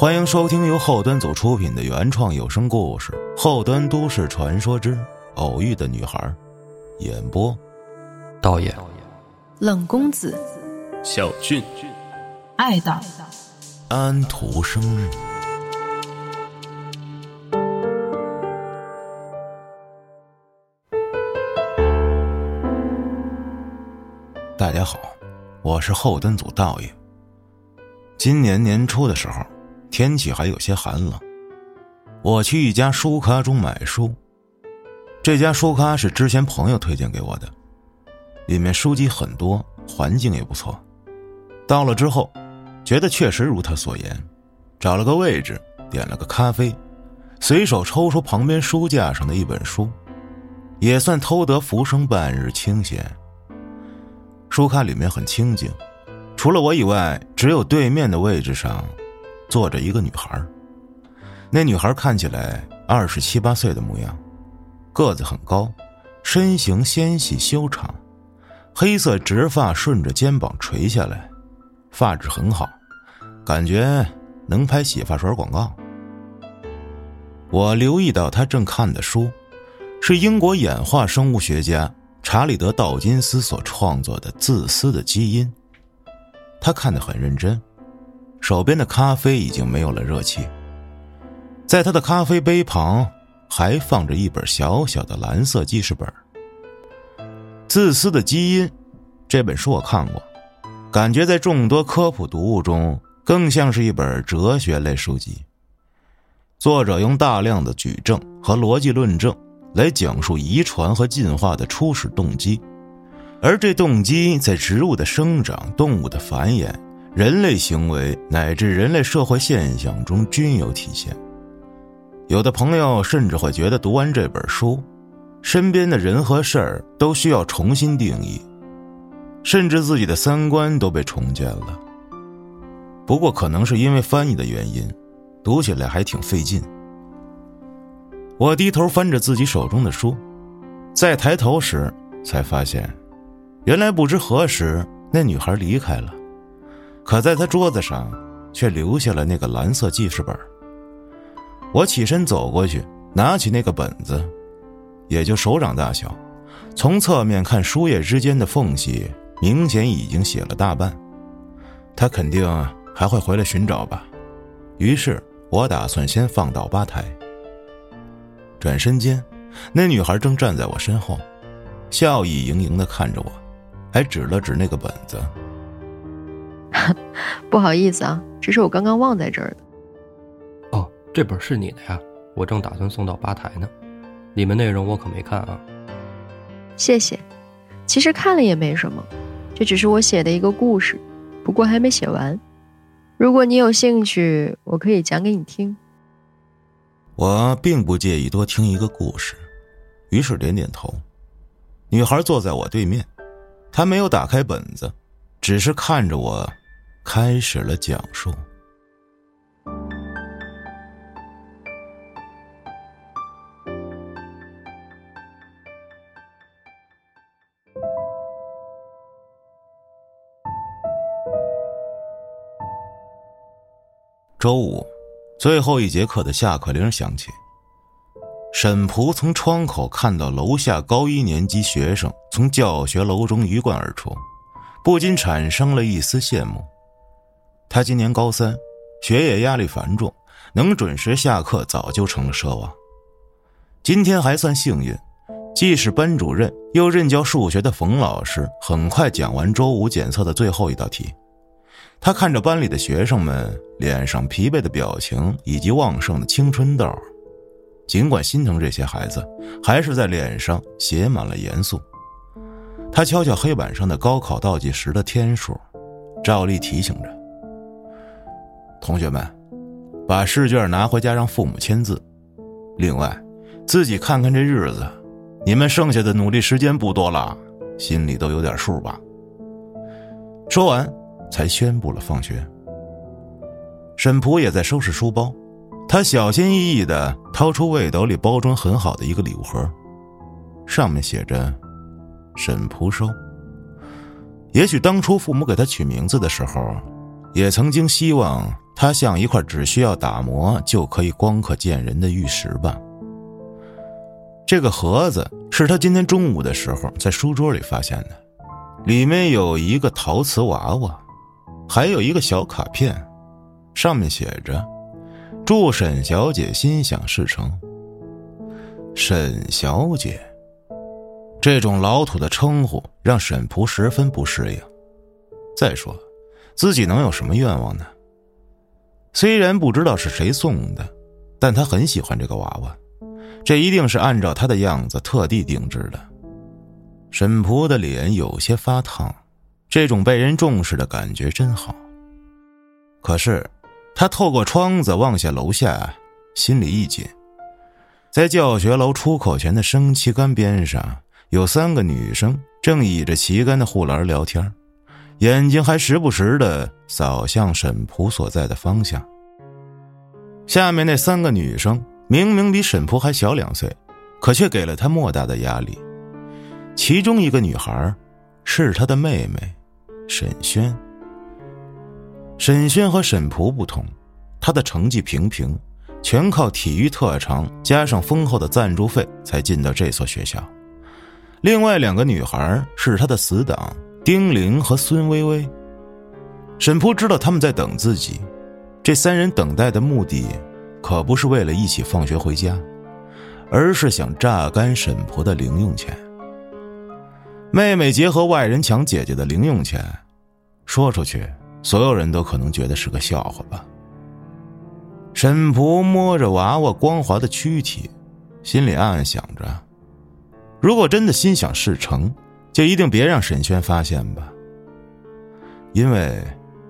欢迎收听由后端组出品的原创有声故事《后端都市传说之偶遇的女孩》，演播：导演冷公子、小俊、爱的安徒生。大家好，我是后端组道爷。今年年初的时候。天气还有些寒冷，我去一家书咖中买书。这家书咖是之前朋友推荐给我的，里面书籍很多，环境也不错。到了之后，觉得确实如他所言，找了个位置，点了个咖啡，随手抽出旁边书架上的一本书，也算偷得浮生半日清闲。书咖里面很清静，除了我以外，只有对面的位置上。坐着一个女孩，那女孩看起来二十七八岁的模样，个子很高，身形纤细修长，黑色直发顺着肩膀垂下来，发质很好，感觉能拍洗发水广告。我留意到她正看的书，是英国演化生物学家查理德道金斯所创作的《自私的基因》，他看得很认真。手边的咖啡已经没有了热气，在他的咖啡杯旁还放着一本小小的蓝色记事本。《自私的基因》这本书我看过，感觉在众多科普读物中更像是一本哲学类书籍。作者用大量的举证和逻辑论证来讲述遗传和进化的初始动机，而这动机在植物的生长、动物的繁衍。人类行为乃至人类社会现象中均有体现。有的朋友甚至会觉得，读完这本书，身边的人和事儿都需要重新定义，甚至自己的三观都被重建了。不过，可能是因为翻译的原因，读起来还挺费劲。我低头翻着自己手中的书，再抬头时，才发现，原来不知何时那女孩离开了。可在他桌子上，却留下了那个蓝色记事本。我起身走过去，拿起那个本子，也就手掌大小，从侧面看，书页之间的缝隙明显已经写了大半。他肯定还会回来寻找吧。于是我打算先放到吧台。转身间，那女孩正站在我身后，笑意盈盈的看着我，还指了指那个本子。不好意思啊，这是我刚刚忘在这儿的。哦，这本是你的呀，我正打算送到吧台呢。里面内容我可没看啊。谢谢。其实看了也没什么，这只是我写的一个故事，不过还没写完。如果你有兴趣，我可以讲给你听。我并不介意多听一个故事，于是点点头。女孩坐在我对面，她没有打开本子，只是看着我。开始了讲述。周五，最后一节课的下课铃响起。沈璞从窗口看到楼下高一年级学生从教学楼中鱼贯而出，不禁产生了一丝羡慕。他今年高三，学业压力繁重，能准时下课早就成了奢望。今天还算幸运，既是班主任又任教数学的冯老师，很快讲完周五检测的最后一道题。他看着班里的学生们脸上疲惫的表情以及旺盛的青春痘，尽管心疼这些孩子，还是在脸上写满了严肃。他敲敲黑板上的高考倒计时的天数，照例提醒着。同学们，把试卷拿回家让父母签字。另外，自己看看这日子，你们剩下的努力时间不多了，心里都有点数吧。说完，才宣布了放学。沈璞也在收拾书包，他小心翼翼的掏出背兜里包装很好的一个礼物盒，上面写着“沈璞收”。也许当初父母给他取名字的时候，也曾经希望。它像一块只需要打磨就可以光可见人的玉石吧。这个盒子是他今天中午的时候在书桌里发现的，里面有一个陶瓷娃娃，还有一个小卡片，上面写着：“祝沈小姐心想事成。”沈小姐，这种老土的称呼让沈仆十分不适应。再说，自己能有什么愿望呢？虽然不知道是谁送的，但他很喜欢这个娃娃，这一定是按照他的样子特地定制的。沈仆的脸有些发烫，这种被人重视的感觉真好。可是，他透过窗子望下楼下，心里一紧。在教学楼出口前的升旗杆边上，有三个女生正倚着旗杆的护栏聊天，眼睛还时不时的扫向沈仆所在的方向。下面那三个女生明明比沈仆还小两岁，可却给了他莫大的压力。其中一个女孩是他的妹妹沈轩。沈轩和沈仆不同，她的成绩平平。全靠体育特长加上丰厚的赞助费才进到这所学校。另外两个女孩是他的死党丁玲和孙薇薇。沈仆知道他们在等自己，这三人等待的目的可不是为了一起放学回家，而是想榨干沈仆的零用钱。妹妹结合外人抢姐姐的零用钱，说出去所有人都可能觉得是个笑话吧。沈仆摸着娃娃光滑的躯体，心里暗暗想着：如果真的心想事成，就一定别让沈轩发现吧。因为，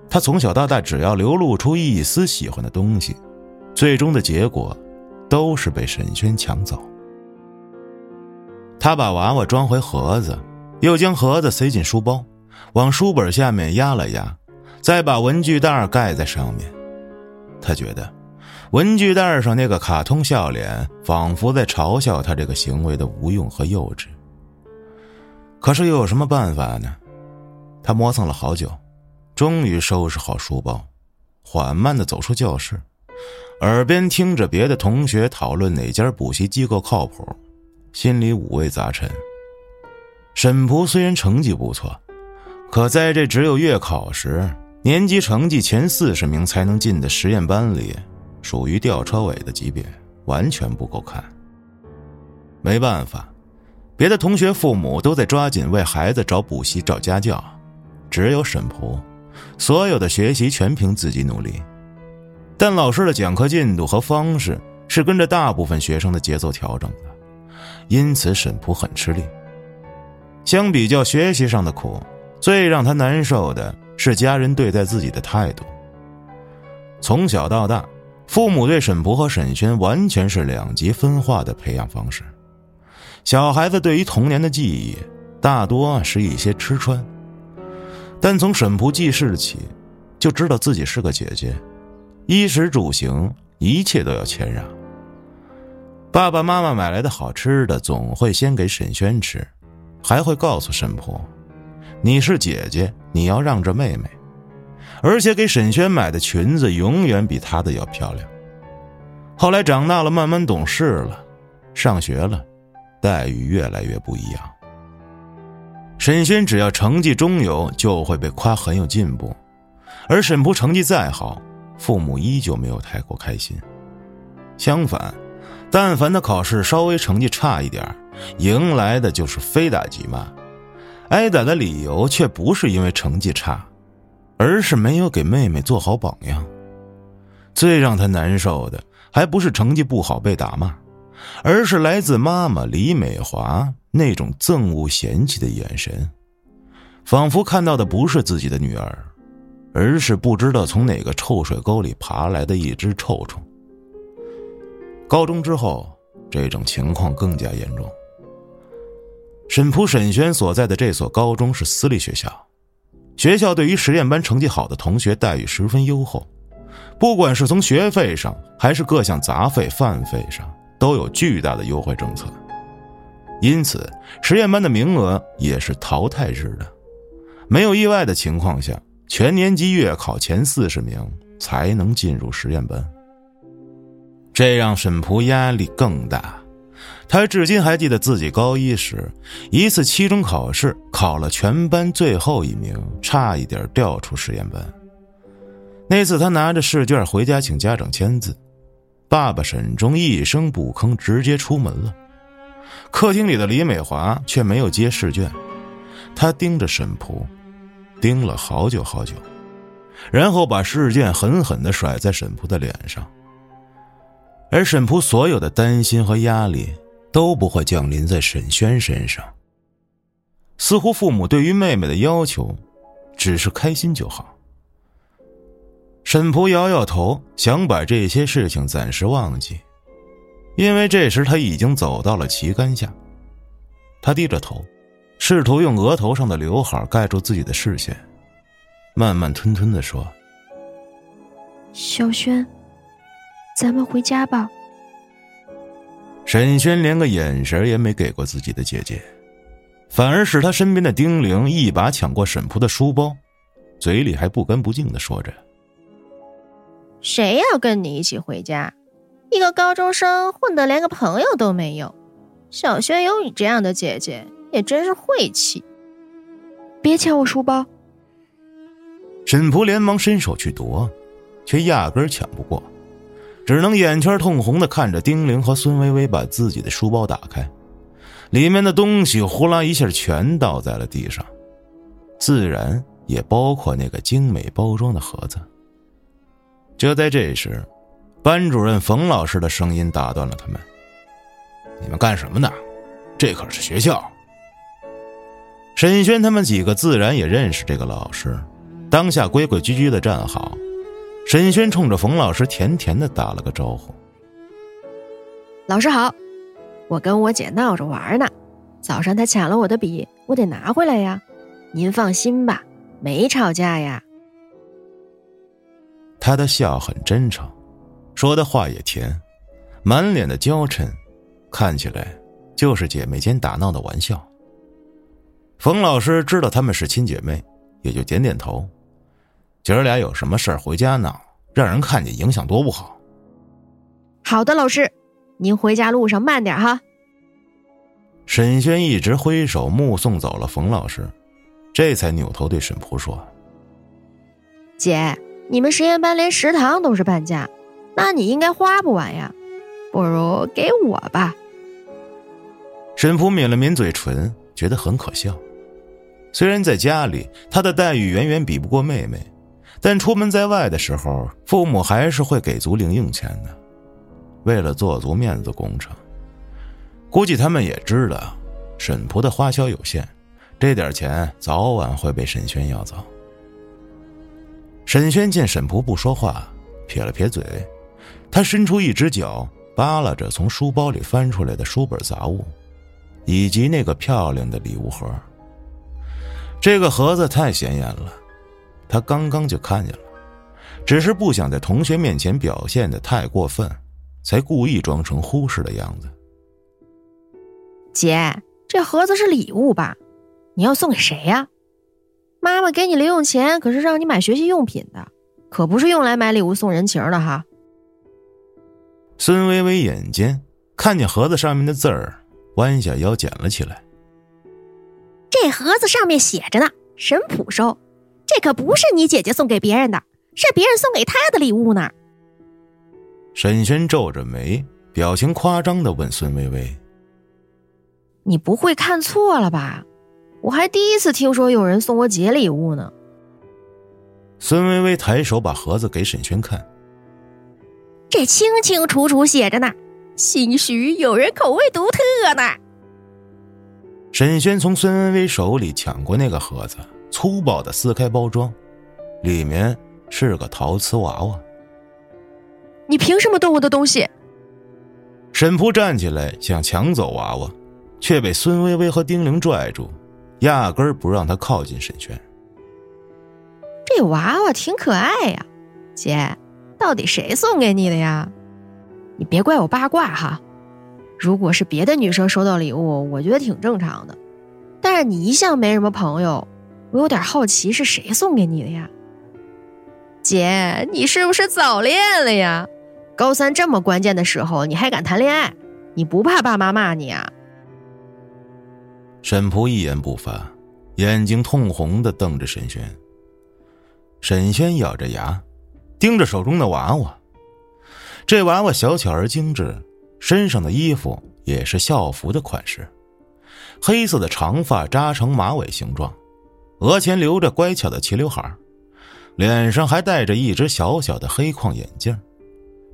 他从小到大，只要流露出一丝喜欢的东西，最终的结果，都是被沈轩抢走。他把娃娃装回盒子，又将盒子塞进书包，往书本下面压了压，再把文具袋盖在上面。他觉得。文具袋上那个卡通笑脸，仿佛在嘲笑他这个行为的无用和幼稚。可是又有什么办法呢？他磨蹭了好久，终于收拾好书包，缓慢的走出教室，耳边听着别的同学讨论哪家补习机构靠谱，心里五味杂陈。沈仆虽然成绩不错，可在这只有月考时年级成绩前四十名才能进的实验班里。属于吊车尾的级别，完全不够看。没办法，别的同学父母都在抓紧为孩子找补习、找家教，只有沈仆，所有的学习全凭自己努力。但老师的讲课进度和方式是跟着大部分学生的节奏调整的，因此沈仆很吃力。相比较学习上的苦，最让他难受的是家人对待自己的态度。从小到大。父母对沈仆和沈轩完全是两极分化的培养方式。小孩子对于童年的记忆，大多是一些吃穿。但从沈仆记事起，就知道自己是个姐姐，衣食住行一切都要谦让。爸爸妈妈买来的好吃的，总会先给沈轩吃，还会告诉沈仆：“你是姐姐，你要让着妹妹。”而且给沈轩买的裙子永远比她的要漂亮。后来长大了，慢慢懂事了，上学了，待遇越来越不一样。沈轩只要成绩中游，就会被夸很有进步；而沈仆成绩再好，父母依旧没有太过开心。相反，但凡他考试稍微成绩差一点，迎来的就是非打即骂，挨打的理由却不是因为成绩差。而是没有给妹妹做好榜样。最让他难受的，还不是成绩不好被打骂，而是来自妈妈李美华那种憎恶、嫌弃的眼神，仿佛看到的不是自己的女儿，而是不知道从哪个臭水沟里爬来的一只臭虫。高中之后，这种情况更加严重。沈仆沈轩所在的这所高中是私立学校。学校对于实验班成绩好的同学待遇十分优厚，不管是从学费上还是各项杂费、饭费上，都有巨大的优惠政策。因此，实验班的名额也是淘汰制的。没有意外的情况下，全年级月考前四十名才能进入实验班。这让沈璞压力更大。他至今还记得自己高一时一次期中考试考了全班最后一名，差一点调出实验班。那次他拿着试卷回家请家长签字，爸爸沈忠一声不吭，直接出门了。客厅里的李美华却没有接试卷，他盯着沈璞，盯了好久好久，然后把试卷狠狠的甩在沈璞的脸上。而沈璞所有的担心和压力都不会降临在沈轩身上。似乎父母对于妹妹的要求，只是开心就好。沈璞摇摇头，想把这些事情暂时忘记，因为这时他已经走到了旗杆下。他低着头，试图用额头上的刘海盖住自己的视线，慢慢吞吞的说：“小轩。”咱们回家吧。沈轩连个眼神也没给过自己的姐姐，反而是他身边的丁玲一把抢过沈璞的书包，嘴里还不干不净的说着：“谁要跟你一起回家？一个高中生混得连个朋友都没有。小轩有你这样的姐姐，也真是晦气。别抢我书包！”沈璞连忙伸手去夺，却压根抢不过。只能眼圈通红的看着丁玲和孙薇薇把自己的书包打开，里面的东西呼啦一下全倒在了地上，自然也包括那个精美包装的盒子。就在这时，班主任冯老师的声音打断了他们：“你们干什么呢？这可是学校。”沈轩他们几个自然也认识这个老师，当下规规矩矩的站好。沈轩冲着冯老师甜甜的打了个招呼：“老师好，我跟我姐闹着玩呢。早上她抢了我的笔，我得拿回来呀。您放心吧，没吵架呀。”他的笑很真诚，说的话也甜，满脸的娇嗔，看起来就是姐妹间打闹的玩笑。冯老师知道他们是亲姐妹，也就点点头。姐儿俩有什么事儿回家闹，让人看见影响多不好。好的，老师，您回家路上慢点哈。沈轩一直挥手目送走了冯老师，这才扭头对沈璞说：“姐，你们实验班连食堂都是半价，那你应该花不完呀，不如给我吧。”沈璞抿了抿嘴唇，觉得很可笑。虽然在家里，他的待遇远远比不过妹妹。但出门在外的时候，父母还是会给足零用钱的。为了做足面子工程，估计他们也知道沈璞的花销有限，这点钱早晚会被沈轩要走。沈轩见沈璞不说话，撇了撇嘴，他伸出一只脚扒拉着从书包里翻出来的书本杂物，以及那个漂亮的礼物盒。这个盒子太显眼了。他刚刚就看见了，只是不想在同学面前表现的太过分，才故意装成忽视的样子。姐，这盒子是礼物吧？你要送给谁呀？妈妈给你零用钱可是让你买学习用品的，可不是用来买礼物送人情的哈。孙微微眼尖，看见盒子上面的字儿，弯下腰捡了起来。这盒子上面写着呢，神普收。这可不是你姐姐送给别人的，是别人送给她的礼物呢。沈轩皱着眉，表情夸张的问孙薇薇：“你不会看错了吧？我还第一次听说有人送我节礼物呢。”孙薇薇抬手把盒子给沈轩看，这清清楚楚写着呢，兴许有人口味独特呢。沈轩从孙薇薇手里抢过那个盒子。粗暴的撕开包装，里面是个陶瓷娃娃。你凭什么动我的东西？沈璞压根儿不让他靠近沈轩。这娃娃挺可爱呀，姐，到底谁送给你的呀？你别怪我八卦哈。如果是别的女生收到礼物，我觉得挺正常的，但是你一向没什么朋友。我有点好奇是谁送给你的呀？姐，你是不是早恋了呀？高三这么关键的时候，你还敢谈恋爱？你不怕爸妈骂你啊？沈璞一言不发，眼睛通红的瞪着沈轩。沈轩咬着牙，盯着手中的娃娃。这娃娃小巧而精致，身上的衣服也是校服的款式，黑色的长发扎成马尾形状，额前留着乖巧的齐刘海，脸上还戴着一只小小的黑框眼镜，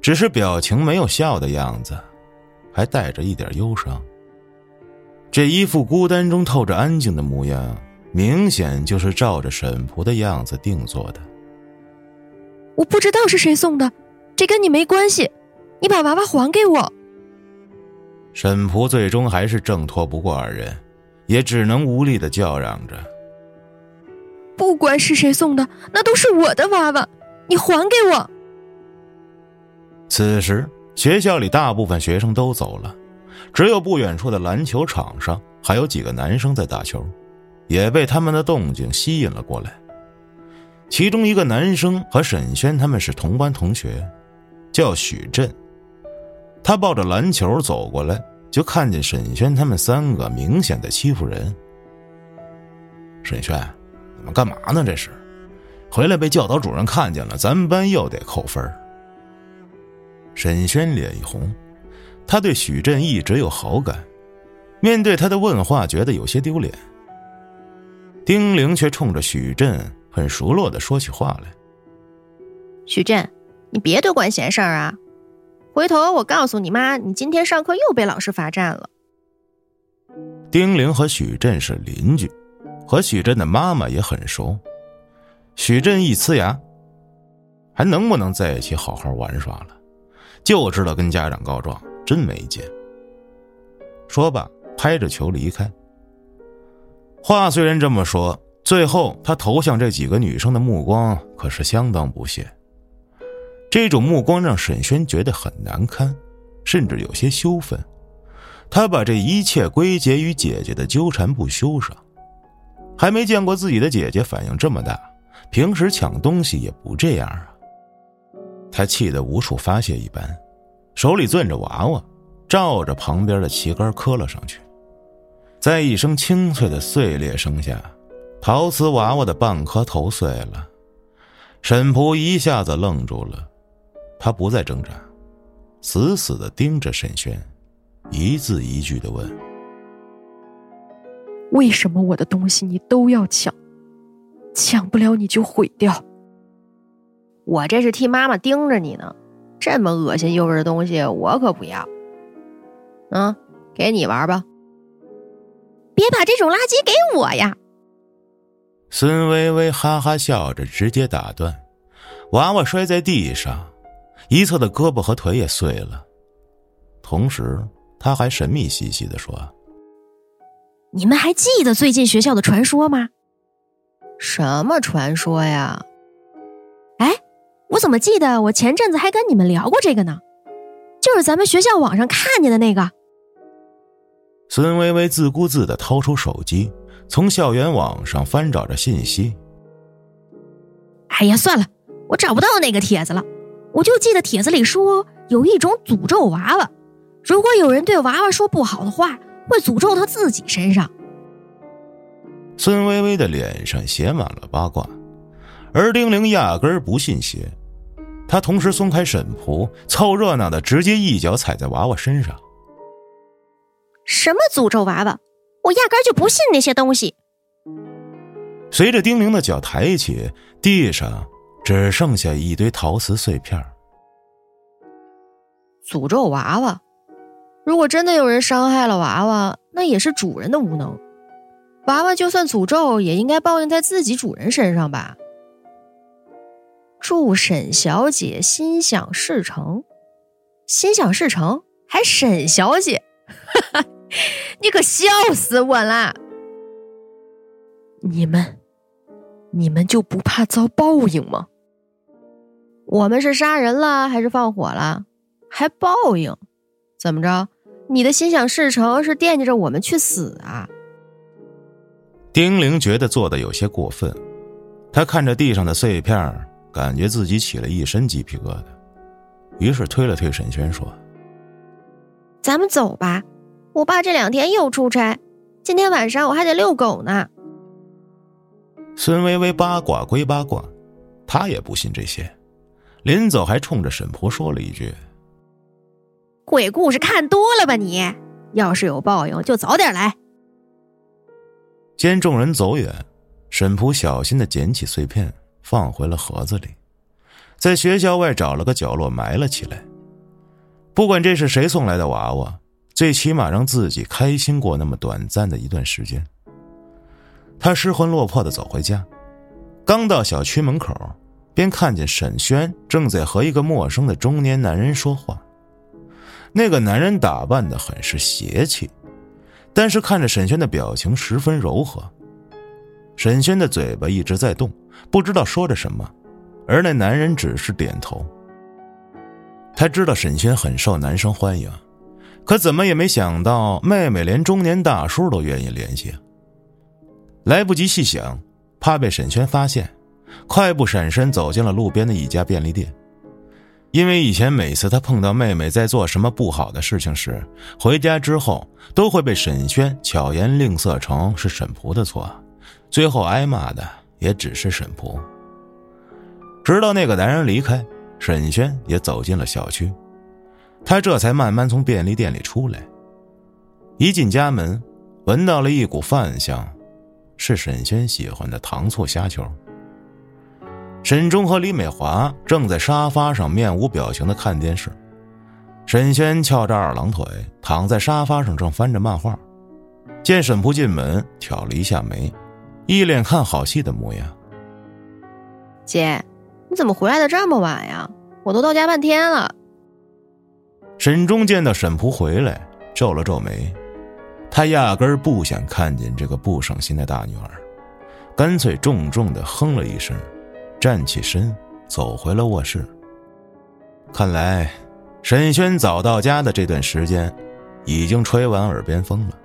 只是表情没有笑的样子，还带着一点忧伤。这一副孤单中透着安静的模样。明显就是照着沈璞的样子定做的。我不知道是谁送的，这跟你没关系，你把娃娃还给我。沈璞最终还是挣脱不过二人，也只能无力的叫嚷着：“不管是谁送的，那都是我的娃娃，你还给我。”此时，学校里大部分学生都走了，只有不远处的篮球场上还有几个男生在打球。也被他们的动静吸引了过来。其中一个男生和沈轩他们是同班同学，叫许振。他抱着篮球走过来，就看见沈轩他们三个明显的欺负人。沈轩，你们干嘛呢？这是，回来被教导主任看见了，咱们班又得扣分。沈轩脸一红，他对许振一直有好感，面对他的问话，觉得有些丢脸。丁玲却冲着许振很熟络的说起话来：“许振，你别多管闲事儿啊！回头我告诉你妈，你今天上课又被老师罚站了。”丁玲和许振是邻居，和许振的妈妈也很熟。许振一呲牙，还能不能在一起好好玩耍了？就知道跟家长告状，真没劲。说罢，拍着球离开。话虽然这么说，最后他投向这几个女生的目光可是相当不屑。这种目光让沈轩觉得很难堪，甚至有些羞愤。他把这一切归结于姐姐的纠缠不休上，还没见过自己的姐姐反应这么大，平时抢东西也不这样啊。他气得无处发泄一般，手里攥着娃娃，照着旁边的旗杆磕了上去。在一声清脆的碎裂声下，陶瓷娃娃的半颗头碎了。沈璞一下子愣住了，他不再挣扎，死死的盯着沈轩，一字一句的问：“为什么我的东西你都要抢？抢不了你就毁掉。我这是替妈妈盯着你呢，这么恶心诱人的东西我可不要。嗯，给你玩吧。”别把这种垃圾给我呀！孙微微哈哈笑着，直接打断，娃娃摔在地上，一侧的胳膊和腿也碎了。同时，他还神秘兮兮的说：“你们还记得最近学校的传说吗？什么传说呀？哎，我怎么记得我前阵子还跟你们聊过这个呢？就是咱们学校网上看见的那个。”孙薇薇自顾自的掏出手机，从校园网上翻找着信息。哎呀，算了，我找不到那个帖子了。我就记得帖子里说有一种诅咒娃娃，如果有人对娃娃说不好的话，会诅咒他自己身上。孙薇薇的脸上写满了八卦，而丁玲压根儿不信邪。他同时松开沈璞，凑热闹的直接一脚踩在娃娃身上。什么诅咒娃娃？我压根就不信那些东西。随着丁玲的脚抬起，地上只剩下一堆陶瓷碎片。诅咒娃娃？如果真的有人伤害了娃娃，那也是主人的无能。娃娃就算诅咒，也应该报应在自己主人身上吧？祝沈小姐心想事成，心想事成，还沈小姐，哈哈。你可笑死我了！你们，你们就不怕遭报应吗？我们是杀人了还是放火了？还报应？怎么着？你的心想事成是惦记着我们去死啊？丁玲觉得做的有些过分，她看着地上的碎片，感觉自己起了一身鸡皮疙瘩，于是推了推沈轩说：“咱们走吧，我爸这两天又出差，今天晚上我还得遛狗呢。”孙微微八卦归八卦，她也不信这些，临走还冲着沈婆说了一句：“鬼故事看多了吧你？要是有报应，就早点来。”见众人走远，沈仆小心的捡起碎片，放回了盒子里，在学校外找了个角落埋了起来。不管这是谁送来的娃娃，最起码让自己开心过那么短暂的一段时间。他失魂落魄的走回家，刚到小区门口，便看见沈轩正在和一个陌生的中年男人说话。那个男人打扮的很是邪气。但是看着沈轩的表情十分柔和，沈轩的嘴巴一直在动，不知道说着什么，而那男人只是点头。他知道沈轩很受男生欢迎，可怎么也没想到妹妹连中年大叔都愿意联系。来不及细想，怕被沈轩发现，快步闪身走进了路边的一家便利店。因为以前每次他碰到妹妹在做什么不好的事情时，回家之后都会被沈轩巧言令色成是沈仆的错，最后挨骂的也只是沈仆。直到那个男人离开，沈轩也走进了小区，他这才慢慢从便利店里出来。一进家门，闻到了一股饭香，是沈轩喜欢的糖醋虾球。沈忠和李美华正在沙发上面无表情的看电视，沈轩翘着二郎腿躺在沙发上，正翻着漫画。见沈仆进门，挑了一下眉，一脸看好戏的模样。姐，你怎么回来的这么晚呀？我都到家半天了。沈忠见到沈仆回来，皱了皱眉，他压根儿不想看见这个不省心的大女儿，干脆重重的哼了一声。站起身，走回了卧室。看来，沈轩早到家的这段时间，已经吹完耳边风了。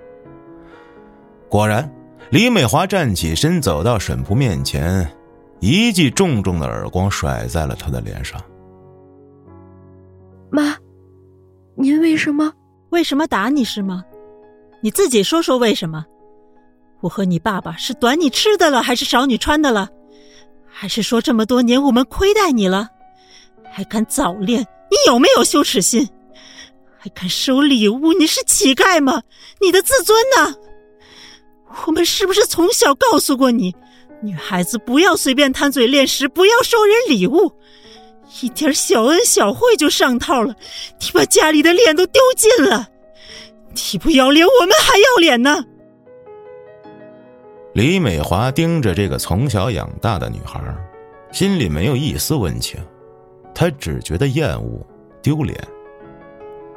果然，李美华站起身，走到沈仆面前，一记重重的耳光甩在了他的脸上。妈，您为什么？为什么打你是吗？你自己说说为什么？我和你爸爸是短你吃的了，还是少你穿的了？还是说这么多年我们亏待你了，还敢早恋？你有没有羞耻心？还敢收礼物？你是乞丐吗？你的自尊呢？我们是不是从小告诉过你，女孩子不要随便贪嘴恋食，不要收人礼物，一点小恩小惠就上套了？你把家里的脸都丢尽了，你不要脸，我们还要脸呢！李美华盯着这个从小养大的女孩，心里没有一丝温情，她只觉得厌恶、丢脸。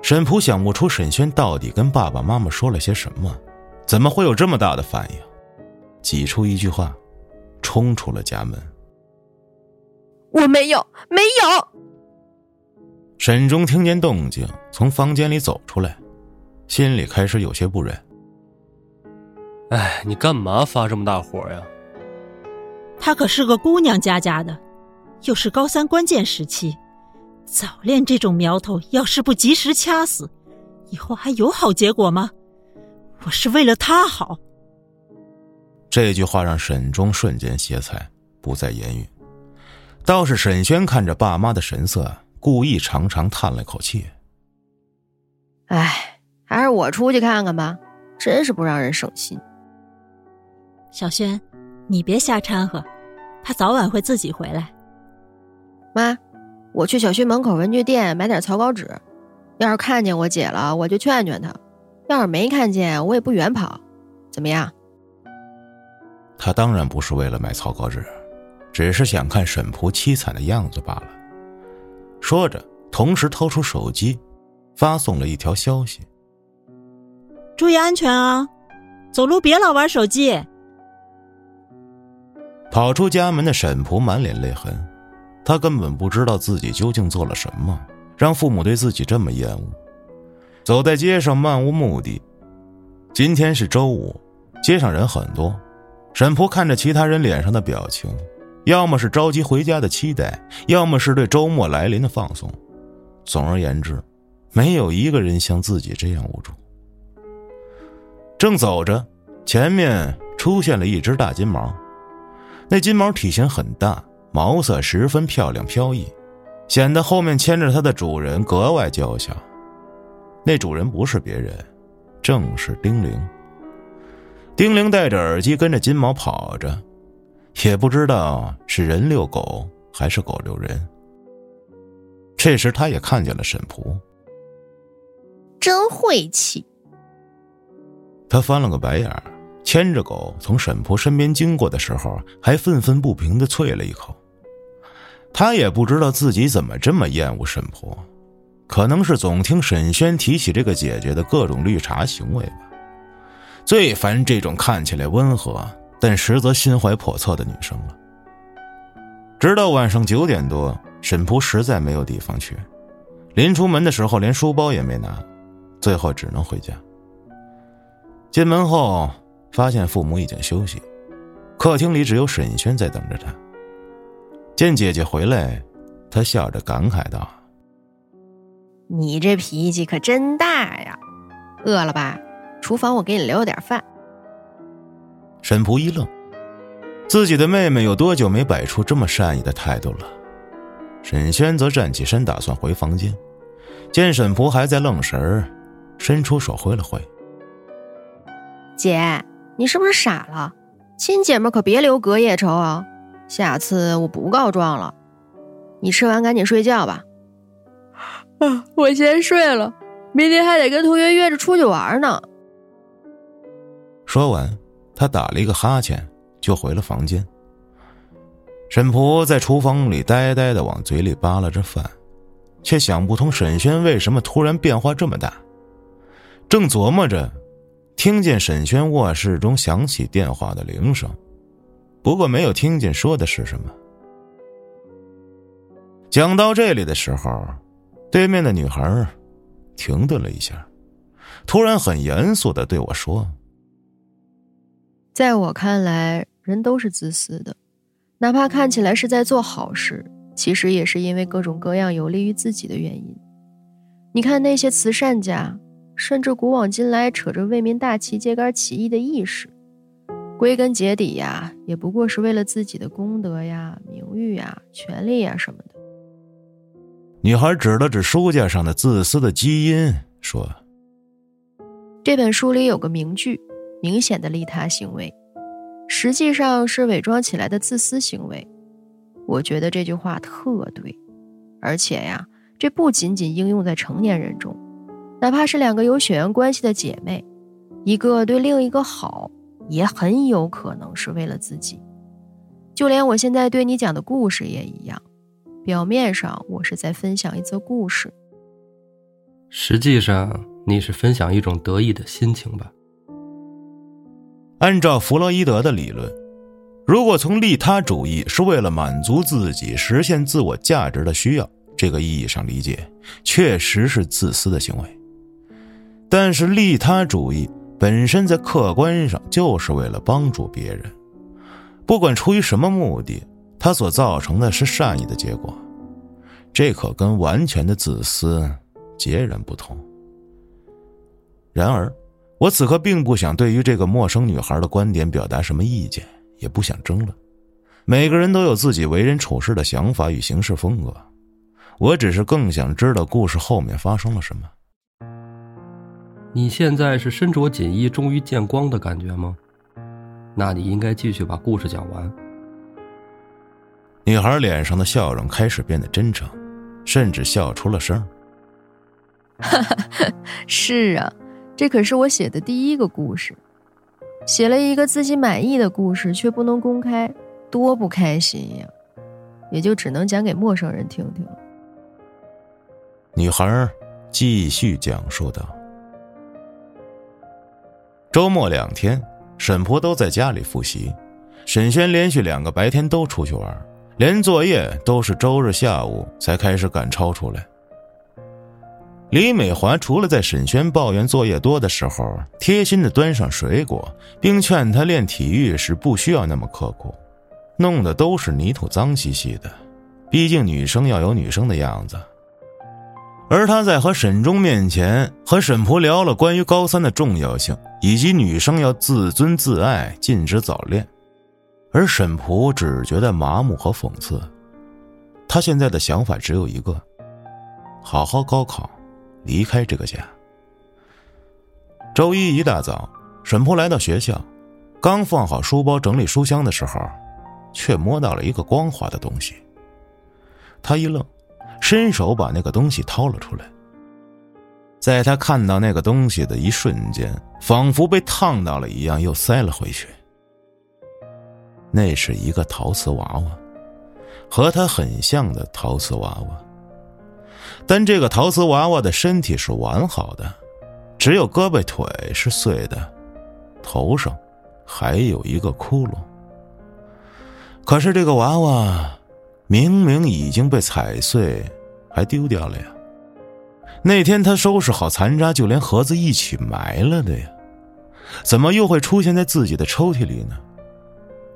沈普想不出沈轩到底跟爸爸妈妈说了些什么，怎么会有这么大的反应？挤出一句话，冲出了家门。我没有，没有。沈忠听见动静，从房间里走出来，心里开始有些不忍。哎，你干嘛发这么大火呀？她可是个姑娘家家的，又是高三关键时期，早恋这种苗头要是不及时掐死，以后还有好结果吗？我是为了他好。这句话让沈忠瞬间歇菜，不再言语。倒是沈轩看着爸妈的神色，故意长长叹了口气。哎，还是我出去看看吧，真是不让人省心。小轩，你别瞎掺和，他早晚会自己回来。妈，我去小区门口文具店买点草稿纸，要是看见我姐了，我就劝劝她；要是没看见，我也不远跑，怎么样？他当然不是为了买草稿纸，只是想看沈仆凄惨的样子罢了。说着，同时掏出手机，发送了一条消息：“注意安全啊，走路别老玩手机。”跑出家门的沈仆满脸泪痕，他根本不知道自己究竟做了什么，让父母对自己这么厌恶。走在街上漫无目的。今天是周五，街上人很多。沈仆看着其他人脸上的表情，要么是着急回家的期待，要么是对周末来临的放松。总而言之，没有一个人像自己这样无助。正走着，前面出现了一只大金毛，那金毛体型很大，毛色十分漂亮飘逸，显得后面牵着它的主人格外娇小。那主人不是别人，正是丁玲。丁玲戴着耳机跟着金毛跑着。也不知道是人遛狗还是狗遛人。这时，他也看见了沈仆，真晦气。他翻了个白眼，牵着狗从沈仆身边经过的时候，还愤愤不平的啐了一口。他也不知道自己怎么这么厌恶沈仆，可能是总听沈轩提起这个姐姐的各种绿茶行为吧。最烦这种看起来温和。但实则心怀叵测的女生了。直到晚上九点多，沈仆实在没有地方去，临出门的时候连书包也没拿，最后只能回家。进门后，发现父母已经休息，客厅里只有沈轩在等着他。见姐姐回来，他笑着感慨道：“你这脾气可真大呀！饿了吧？厨房我给你留点饭。”沈仆一愣，自己的妹妹有多久没摆出这么善意的态度了？沈轩则站起身，打算回房间，见沈仆还在愣神儿，伸出手挥了挥：“姐，你是不是傻了？亲姐妹可别留隔夜仇啊！下次我不告状了。你吃完赶紧睡觉吧。”“啊，我先睡了，明天还得跟同学约着出去玩呢。”说完。他打了一个哈欠，就回了房间。沈仆在厨房里呆呆的往嘴里扒拉着饭，却想不通沈轩为什么突然变化这么大。正琢磨着，听见沈轩卧室中响起电话的铃声，不过没有听见说的是什么。讲到这里的时候，对面的女孩停顿了一下，突然很严肃的对我说。在我看来，人都是自私的，哪怕看起来是在做好事，其实也是因为各种各样有利于自己的原因。你看那些慈善家，甚至古往今来扯着为民大旗揭竿起义的义士，归根结底呀，也不过是为了自己的功德呀、名誉呀、权利呀什么的。女孩指了指书架上的自私的基因，说：“这本书里有个名句。”明显的利他行为，实际上是伪装起来的自私行为。我觉得这句话特对，而且呀，这不仅仅应用在成年人中，哪怕是两个有血缘关系的姐妹，一个对另一个好，也很有可能是为了自己。就连我现在对你讲的故事也一样，表面上我是在分享一则故事，实际上你是分享一种得意的心情吧。按照弗洛伊德的理论，如果从利他主义是为了满足自己、实现自我价值的需要这个意义上理解，确实是自私的行为。但是利他主义本身在客观上就是为了帮助别人，不管出于什么目的，他所造成的是善意的结果，这可跟完全的自私截然不同。然而。我此刻并不想对于这个陌生女孩的观点表达什么意见，也不想争论。每个人都有自己为人处事的想法与行事风格，我只是更想知道故事后面发生了什么。你现在是身着锦衣终于见光的感觉吗？那你应该继续把故事讲完。女孩脸上的笑容开始变得真诚，甚至笑出了声。哈哈，是啊。这可是我写的第一个故事，写了一个自己满意的故事，却不能公开，多不开心呀！也就只能讲给陌生人听听了。女孩继续讲述道：“周末两天，沈婆都在家里复习，沈轩连续两个白天都出去玩，连作业都是周日下午才开始赶抄出来。”李美华除了在沈轩抱怨作业多的时候，贴心的端上水果，并劝他练体育时不需要那么刻苦，弄得都是泥土，脏兮兮的。毕竟女生要有女生的样子。而他在和沈忠面前和沈璞聊了关于高三的重要性，以及女生要自尊自爱，禁止早恋。而沈璞只觉得麻木和讽刺。他现在的想法只有一个：好好高考，离开这个家。周一一大早，沈璞来到学校，刚放好书包，整理书箱的时候，却摸到了一个光滑的东西。他一愣。伸手把那个东西掏了出来，在他看到那个东西的一瞬间，仿佛被烫到了一样，又塞了回去。那是一个陶瓷娃娃，和他很像的陶瓷娃娃，但这个陶瓷娃娃的身体是完好的，只有胳膊腿是碎的，头上还有一个窟窿。可是这个娃娃。明明已经被踩碎，还丢掉了呀！那天他收拾好残渣，就连盒子一起埋了的呀，怎么又会出现在自己的抽屉里呢？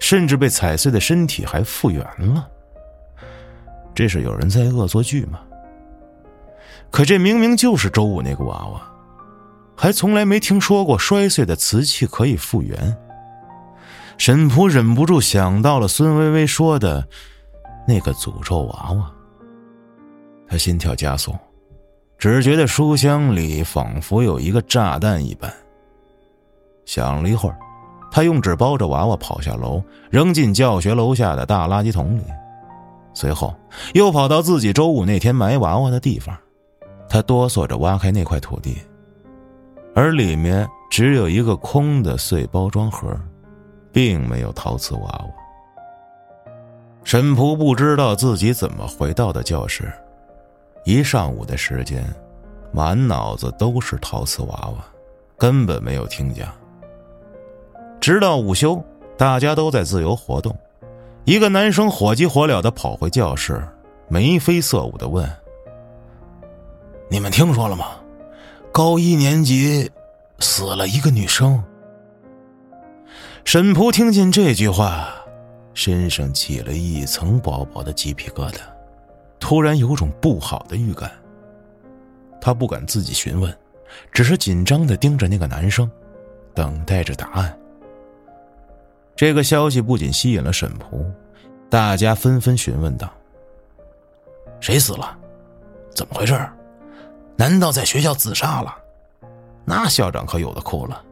甚至被踩碎的身体还复原了，这是有人在恶作剧吗？可这明明就是周五那个娃娃，还从来没听说过摔碎的瓷器可以复原。沈璞忍不住想到了孙薇薇说的。那个诅咒娃娃，他心跳加速，只觉得书箱里仿佛有一个炸弹一般。想了一会儿，他用纸包着娃娃跑下楼，扔进教学楼下的大垃圾桶里，随后又跑到自己周五那天埋娃娃的地方。他哆嗦着挖开那块土地，而里面只有一个空的碎包装盒，并没有陶瓷娃娃。沈璞不知道自己怎么回到的教室，一上午的时间，满脑子都是陶瓷娃娃，根本没有听讲。直到午休，大家都在自由活动，一个男生火急火燎的跑回教室，眉飞色舞的问：“你们听说了吗？高一年级死了一个女生。”沈璞听见这句话。身上起了一层薄薄的鸡皮疙瘩，突然有种不好的预感。他不敢自己询问，只是紧张的盯着那个男生，等待着答案。这个消息不仅吸引了沈璞，大家纷纷询问道：“谁死了？怎么回事？难道在学校自杀了？那校长可有的哭了。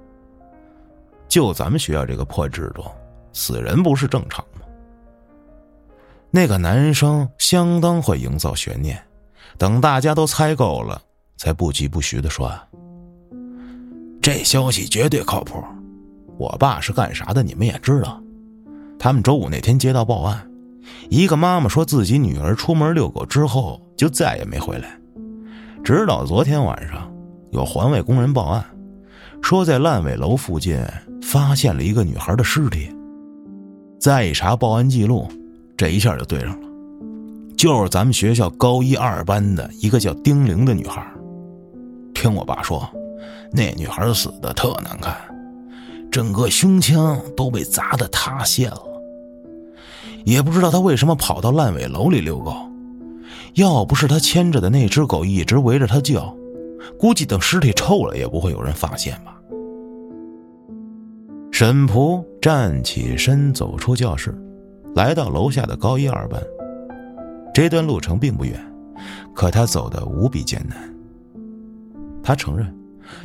就咱们学校这个破制度。”死人不是正常吗？那个男生相当会营造悬念，等大家都猜够了，才不疾不徐的说：“这消息绝对靠谱。我爸是干啥的？你们也知道。他们周五那天接到报案，一个妈妈说自己女儿出门遛狗之后就再也没回来，直到昨天晚上，有环卫工人报案，说在烂尾楼附近发现了一个女孩的尸体。”再一查报案记录，这一下就对上了，就是咱们学校高一二班的一个叫丁玲的女孩。听我爸说，那女孩死的特难看，整个胸腔都被砸的塌陷了。也不知道他为什么跑到烂尾楼里遛狗，要不是他牵着的那只狗一直围着他叫，估计等尸体臭了也不会有人发现吧。沈璞站起身，走出教室，来到楼下的高一二班。这段路程并不远，可他走得无比艰难。他承认，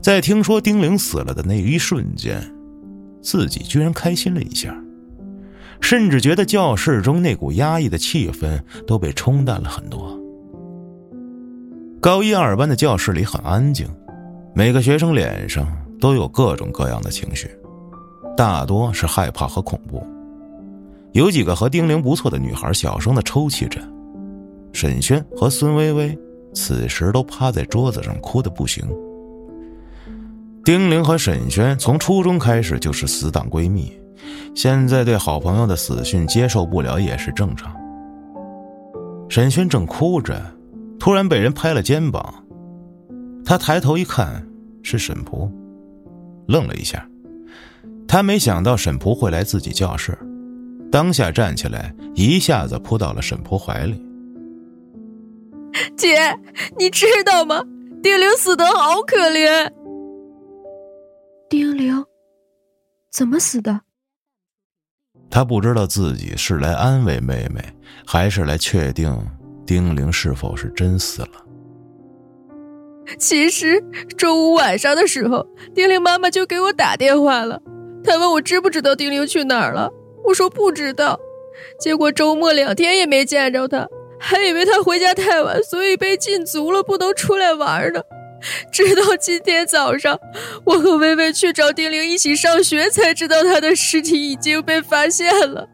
在听说丁玲死了的那一瞬间，自己居然开心了一下，甚至觉得教室中那股压抑的气氛都被冲淡了很多。高一二班的教室里很安静，每个学生脸上都有各种各样的情绪。大多是害怕和恐怖，有几个和丁玲不错的女孩小声的抽泣着，沈轩和孙薇薇此时都趴在桌子上哭的不行。丁玲和沈轩从初中开始就是死党闺蜜，现在对好朋友的死讯接受不了也是正常。沈轩正哭着，突然被人拍了肩膀，他抬头一看是沈璞，愣了一下。他没想到沈璞会来自己教室，当下站起来，一下子扑到了沈婆怀里。姐，你知道吗？丁玲死的好可怜。丁玲怎么死的？他不知道自己是来安慰妹妹，还是来确定丁玲是否是真死了。其实周五晚上的时候，丁玲妈妈就给我打电话了，她问我知不知道丁玲去哪儿了。我说不知道，结果周末两天也没见着她，还以为她回家太晚，所以被禁足了，不能出来玩呢。直到今天早上，我和薇薇去找丁玲一起上学，才知道她的尸体已经被发现了。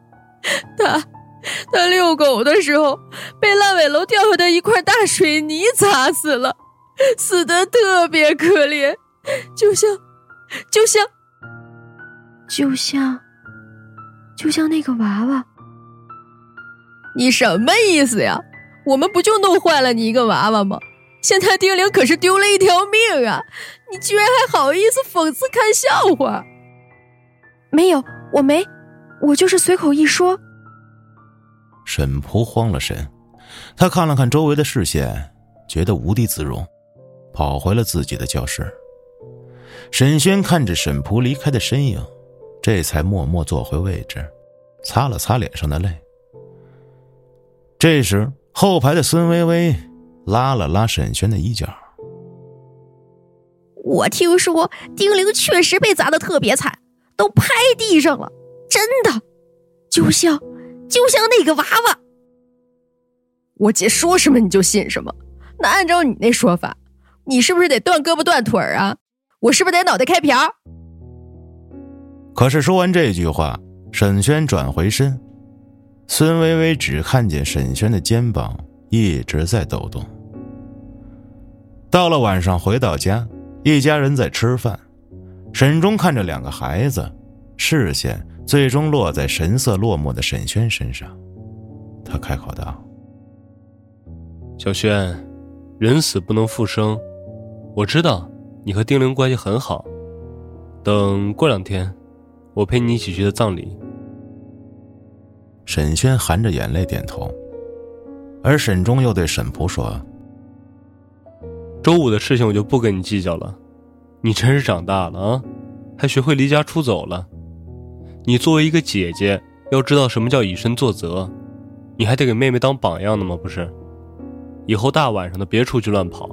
她，她遛狗的时候被烂尾楼掉下的一块大水泥砸死了，死的特别可怜，就像，就像，就像。就像那个娃娃，你什么意思呀？我们不就弄坏了你一个娃娃吗？现在丁玲可是丢了一条命啊！你居然还好意思讽刺看笑话？没有，我没，我就是随口一说。沈璞慌了神，他看了看周围的视线，觉得无地自容，跑回了自己的教室。沈轩看着沈璞离开的身影。这才默默坐回位置，擦了擦脸上的泪。这时，后排的孙薇薇拉了拉沈轩的衣角。我听说丁玲确实被砸的特别惨，都拍地上了，真的，就像就像那个娃娃。我姐说什么你就信什么？那按照你那说法，你是不是得断胳膊断腿啊？我是不是得脑袋开瓢？可是说完这句话，沈轩转回身，孙微微只看见沈轩的肩膀一直在抖动。到了晚上，回到家，一家人在吃饭，沈忠看着两个孩子，视线最终落在神色落寞的沈轩身上，他开口道：“小轩，人死不能复生，我知道你和丁玲关系很好，等过两天。”我陪你一起去的葬礼。沈轩含着眼泪点头，而沈忠又对沈璞说：“周五的事情我就不跟你计较了，你真是长大了啊，还学会离家出走了。你作为一个姐姐，要知道什么叫以身作则，你还得给妹妹当榜样呢吗？不是？以后大晚上的别出去乱跑。”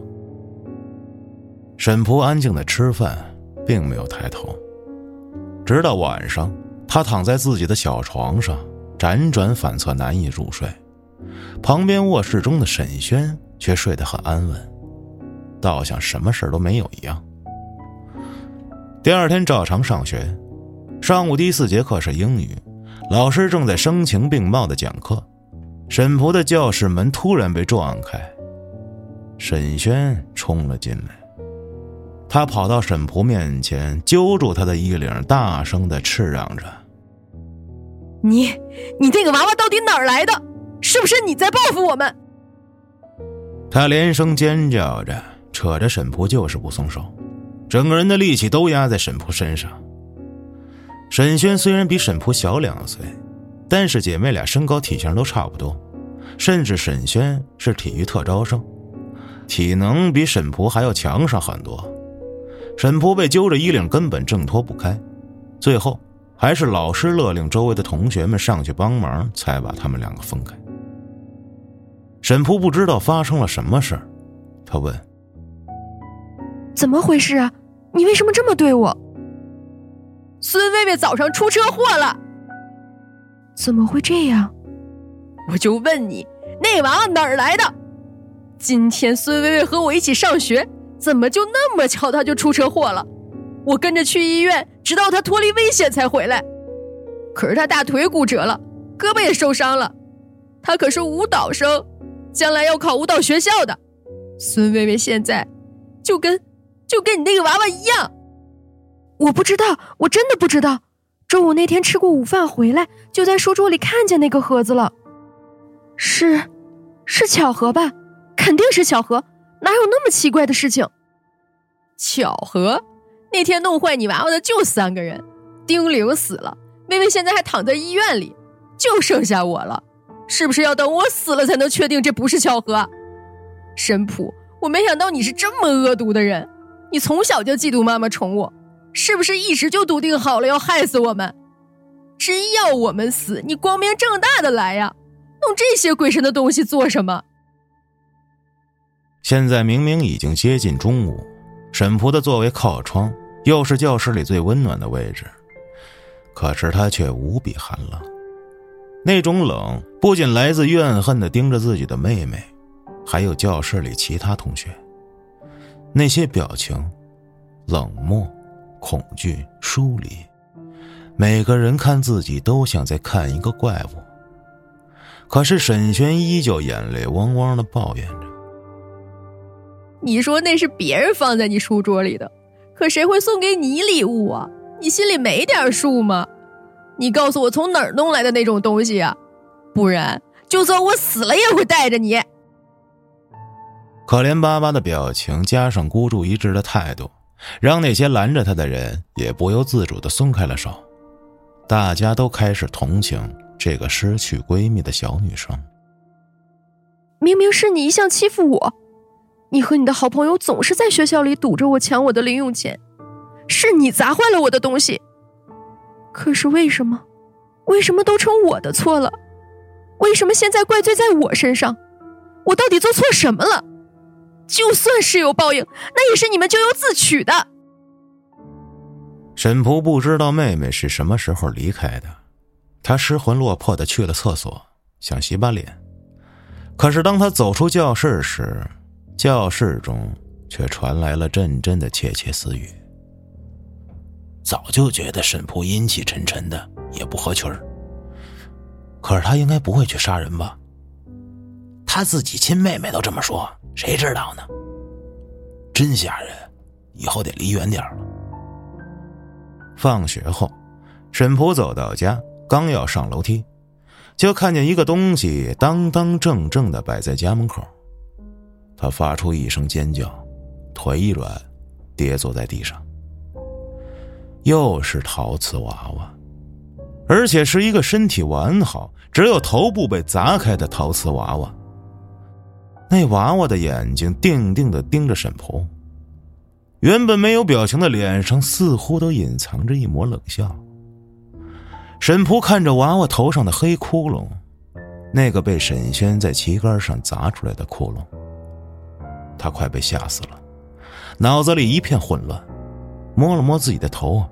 沈璞安静的吃饭，并没有抬头。直到晚上，他躺在自己的小床上，辗转反侧，难以入睡。旁边卧室中的沈轩却睡得很安稳，倒像什么事都没有一样。第二天照常上学，上午第四节课是英语，老师正在声情并茂的讲课。沈璞的教室门突然被撞开，沈轩冲了进来。他跑到沈璞面前，揪住他的衣领，大声的斥嚷着：“你，你这个娃娃到底哪儿来的？是不是你在报复我们？”他连声尖叫着，扯着沈璞就是不松手，整个人的力气都压在沈璞身上。沈轩虽然比沈璞小两岁，但是姐妹俩身高体型都差不多，甚至沈轩是体育特招生，体能比沈璞还要强上很多。沈璞被揪着衣领，根本挣脱不开，最后还是老师勒令周围的同学们上去帮忙，才把他们两个分开。沈璞不知道发生了什么事儿，他问：“怎么回事啊？你为什么这么对我？”孙薇薇早上出车祸了。怎么会这样？我就问你，那娃娃哪儿来的？今天孙薇薇和我一起上学。怎么就那么巧，她就出车祸了？我跟着去医院，直到她脱离危险才回来。可是她大腿骨折了，胳膊也受伤了。她可是舞蹈生，将来要考舞蹈学校的。孙薇薇现在就跟就跟你那个娃娃一样。我不知道，我真的不知道。周五那天吃过午饭回来，就在书桌里看见那个盒子了。是，是巧合吧？肯定是巧合。哪有那么奇怪的事情？巧合，那天弄坏你娃娃的就三个人，丁玲死了，妹妹现在还躺在医院里，就剩下我了，是不是要等我死了才能确定这不是巧合？神仆，我没想到你是这么恶毒的人，你从小就嫉妒妈妈宠我，是不是一直就笃定好了要害死我们？真要我们死，你光明正大的来呀！弄这些鬼神的东西做什么？现在明明已经接近中午，沈仆的座位靠窗，又是教室里最温暖的位置，可是他却无比寒冷。那种冷不仅来自怨恨的盯着自己的妹妹，还有教室里其他同学。那些表情，冷漠、恐惧、疏离。每个人看自己都像在看一个怪物，可是沈轩依旧眼泪汪汪的抱怨着：“你说那是别人放在你书桌里的，可谁会送给你礼物啊？你心里没点数吗？你告诉我从哪儿弄来的那种东西啊？不然就算我死了也会带着你。”可怜巴巴的表情加上孤注一掷的态度，让那些拦着他的人也不由自主的松开了手。大家都开始同情这个失去闺蜜的小女生。明明是你一向欺负我，你和你的好朋友总是在学校里堵着我抢我的零用钱，是你砸坏了我的东西。可是为什么，为什么都成我的错了？为什么现在怪罪在我身上？我到底做错什么了？就算是有报应，那也是你们咎由自取的。沈仆不知道妹妹是什么时候离开的，他失魂落魄的去了厕所，想洗把脸。可是当他走出教室时，教室中却传来了阵阵的窃窃私语。早就觉得沈仆阴气沉沉的，也不合群儿。可是他应该不会去杀人吧？他自己亲妹妹都这么说，谁知道呢？真吓人，以后得离远点了。放学后，沈普走到家，刚要上楼梯，就看见一个东西当当正正的摆在家门口。他发出一声尖叫，腿一软，跌坐在地上。又是陶瓷娃娃，而且是一个身体完好、只有头部被砸开的陶瓷娃娃。那娃娃的眼睛定定的盯着沈普。原本没有表情的脸上，似乎都隐藏着一抹冷笑。沈仆看着娃娃头上的黑窟窿，那个被沈轩在旗杆上砸出来的窟窿，他快被吓死了，脑子里一片混乱，摸了摸自己的头，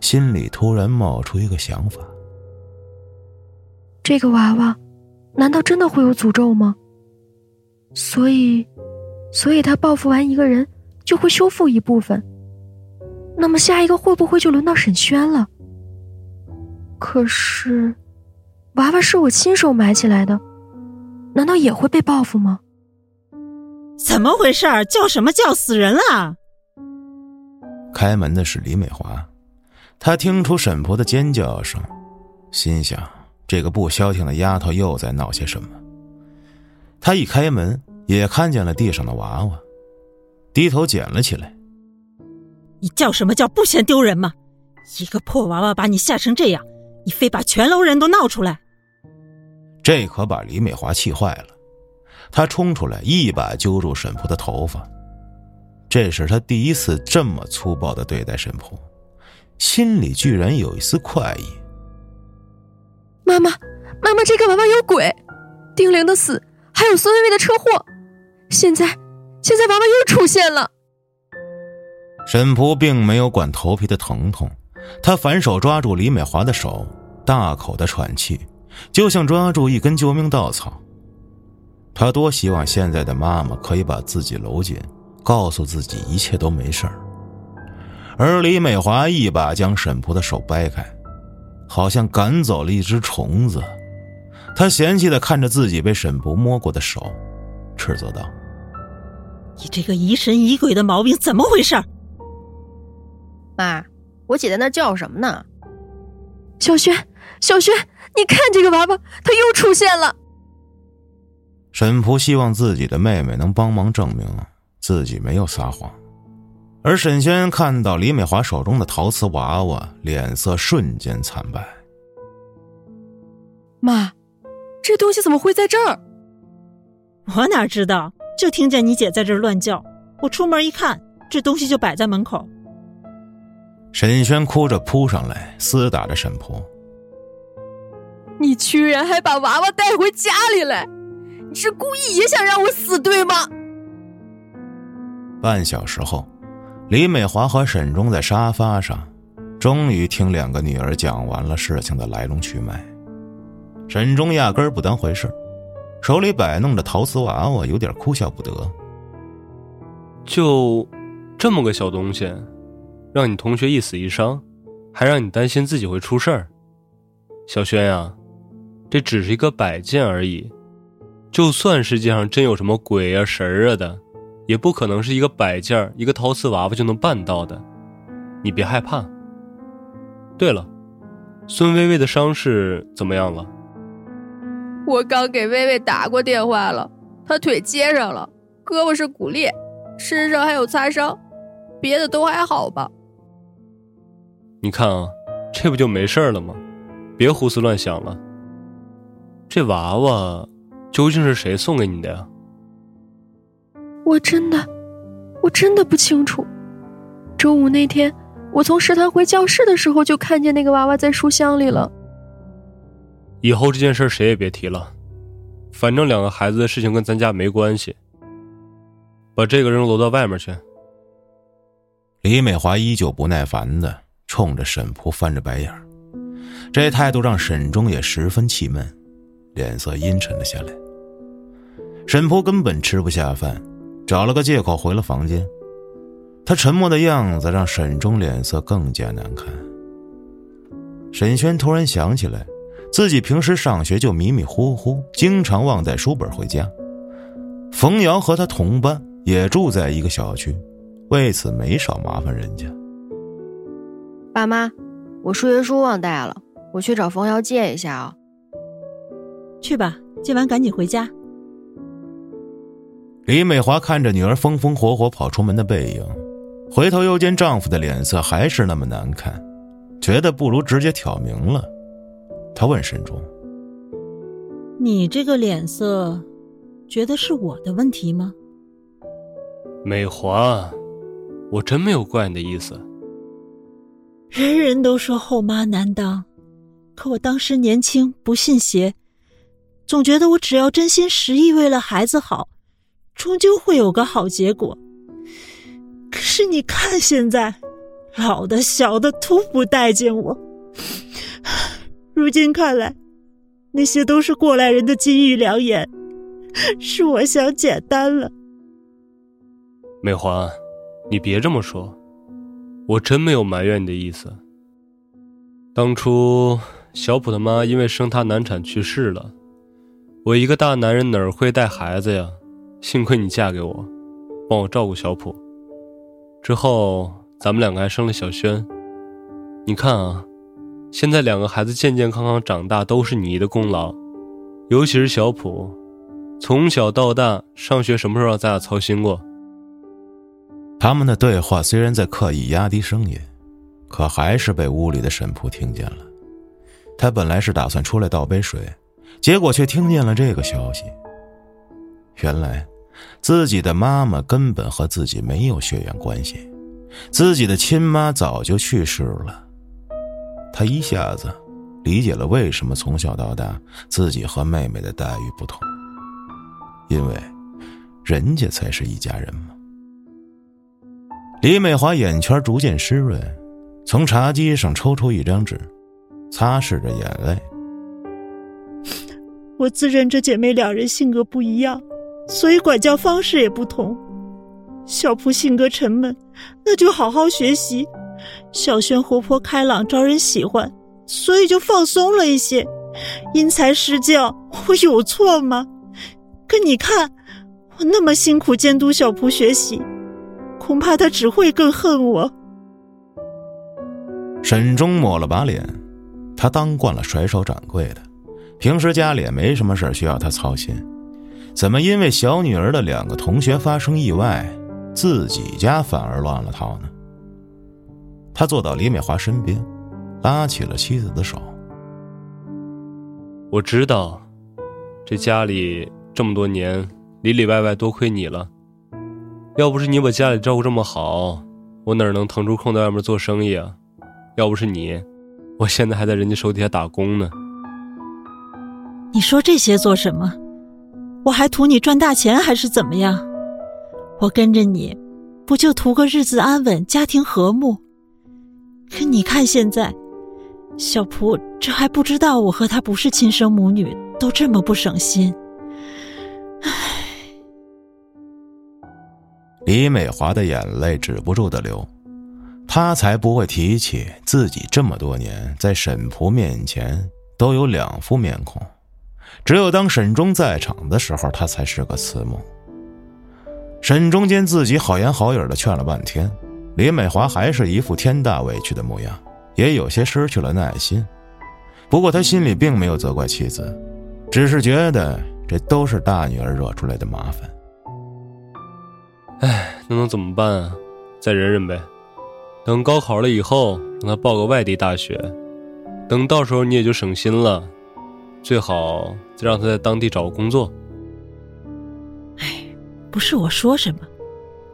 心里突然冒出一个想法：这个娃娃，难道真的会有诅咒吗？所以，所以他报复完一个人。就会修复一部分，那么下一个会不会就轮到沈轩了？可是，娃娃是我亲手埋起来的，难道也会被报复吗？怎么回事？叫什么叫死人了？开门的是李美华，她听出沈婆的尖叫声，心想这个不消停的丫头又在闹些什么。她一开门，也看见了地上的娃娃。低头捡了起来。你叫什么叫不嫌丢人吗？一个破娃娃把你吓成这样，你非把全楼人都闹出来。这可把李美华气坏了，她冲出来一把揪住沈仆的头发。这是她第一次这么粗暴的对待沈仆，心里居然有一丝快意。妈妈，妈妈，这个娃娃有鬼，丁玲的死，还有孙薇薇的车祸，现在。现在娃娃又出现了。沈仆并没有管头皮的疼痛，他反手抓住李美华的手，大口的喘气，就像抓住一根救命稻草。他多希望现在的妈妈可以把自己搂紧，告诉自己一切都没事儿。而李美华一把将沈仆的手掰开，好像赶走了一只虫子。他嫌弃的看着自己被沈仆摸过的手，斥责道。你这个疑神疑鬼的毛病怎么回事？妈，我姐在那叫什么呢？小轩，小轩，你看这个娃娃，它又出现了。沈仆希望自己的妹妹能帮忙证明自己没有撒谎，而沈轩看到李美华手中的陶瓷娃娃，脸色瞬间惨白。妈，这东西怎么会在这儿？我哪知道？就听见你姐在这儿乱叫，我出门一看，这东西就摆在门口。沈轩哭着扑上来，厮打着沈婆。你居然还把娃娃带回家里来，你是故意也想让我死对吗？半小时后，李美华和沈忠在沙发上，终于听两个女儿讲完了事情的来龙去脉。沈忠压根儿不当回事，手里摆弄着陶瓷娃娃，有点哭笑不得。就这么个小东西，让你同学一死一伤，还让你担心自己会出事儿。小轩呀。这只是一个摆件而已，就算世界上真有什么鬼啊神儿啊的，也不可能是一个摆件一个陶瓷娃娃就能办到的。你别害怕。对了，孙薇薇的伤势怎么样了？我刚给薇薇打过电话了，她腿接上了，胳膊是骨裂，身上还有擦伤，别的都还好吧？你看啊，这不就没事了吗？别胡思乱想了。这娃娃究竟是谁送给你的呀？我真的，我真的不清楚。周五那天，我从食堂回教室的时候就看见那个娃娃在书箱里了。以后这件事谁也别提了，反正两个孩子的事情跟咱家没关系。把这个扔楼到外面去。李美华依旧不耐烦的冲着沈仆翻着白眼这态度让沈忠也十分气闷。脸色阴沉了下来。沈仆根本吃不下饭，找了个借口回了房间。他沉默的样子让沈忠脸色更加难看。沈轩突然想起来，自己平时上学就迷迷糊糊，经常忘带书本回家。冯瑶和他同班，也住在一个小区，为此没少麻烦人家。爸妈，我数学书忘带了，我去找冯瑶借一下啊。去吧，借完赶紧回家。李美华看着女儿风风火火跑出门的背影，回头又见丈夫的脸色还是那么难看，觉得不如直接挑明了。她问沈忠：“你这个脸色，觉得是我的问题吗？”美华，我真没有怪你的意思。人人都说后妈难当，可我当时年轻，不信邪。总觉得我只要真心实意为了孩子好，终究会有个好结果。可是你看现在，老的小的都不待见我。如今看来，那些都是过来人的金玉良言，是我想简单了。美华，你别这么说，我真没有埋怨你的意思。当初小普的妈因为生他难产去世了。我一个大男人哪儿会带孩子呀？幸亏你嫁给我，帮我照顾小普。之后咱们两个还生了小轩。你看啊，现在两个孩子健健康康长大都是你的功劳。尤其是小普，从小到大上学什么时候让咱俩操心过？他们的对话虽然在刻意压低声音，可还是被屋里的沈仆听见了。他本来是打算出来倒杯水。结果却听见了这个消息。原来，自己的妈妈根本和自己没有血缘关系，自己的亲妈早就去世了。他一下子理解了为什么从小到大自己和妹妹的待遇不同，因为人家才是一家人嘛。李美华眼圈逐渐湿润，从茶几上抽出一张纸，擦拭着眼泪。我自认这姐妹两人性格不一样，所以管教方式也不同。小蒲性格沉闷，那就好好学习；小轩活泼开朗，招人喜欢，所以就放松了一些，因材施教。我有错吗？可你看，我那么辛苦监督小蒲学习，恐怕他只会更恨我。沈忠抹了把脸，他当惯了甩手掌柜的。平时家里也没什么事需要他操心，怎么因为小女儿的两个同学发生意外，自己家反而乱了套呢？他坐到李美华身边，拉起了妻子的手。我知道，这家里这么多年里里外外多亏你了。要不是你把家里照顾这么好，我哪能腾出空在外面做生意啊？要不是你，我现在还在人家手底下打工呢。你说这些做什么？我还图你赚大钱，还是怎么样？我跟着你，不就图个日子安稳、家庭和睦？可你看现在，小蒲这还不知道我和他不是亲生母女，都这么不省心。唉，李美华的眼泪止不住的流，她才不会提起自己这么多年在沈蒲面前都有两副面孔。只有当沈忠在场的时候，他才是个慈母。沈忠见自己好言好语的劝了半天，李美华还是一副天大委屈的模样，也有些失去了耐心。不过他心里并没有责怪妻子，只是觉得这都是大女儿惹出来的麻烦。唉，那能怎么办啊？再忍忍呗。等高考了以后，让他报个外地大学，等到时候你也就省心了。最好再让他在当地找个工作。哎，不是我说什么，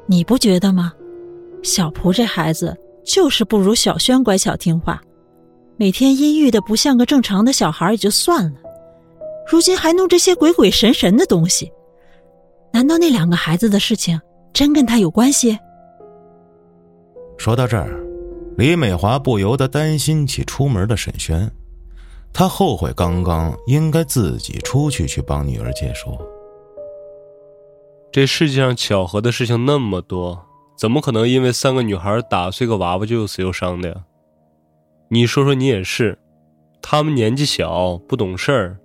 你不觉得吗？小蒲这孩子就是不如小轩乖巧听话，每天阴郁的不像个正常的小孩也就算了，如今还弄这些鬼鬼神神的东西，难道那两个孩子的事情真跟他有关系？说到这儿，李美华不由得担心起出门的沈轩。她后悔刚刚应该自己出去去帮女儿解说。这世界上巧合的事情那么多，怎么可能因为三个女孩打碎个娃娃就又死又伤的呀？你说说你也是，他们年纪小不懂事儿，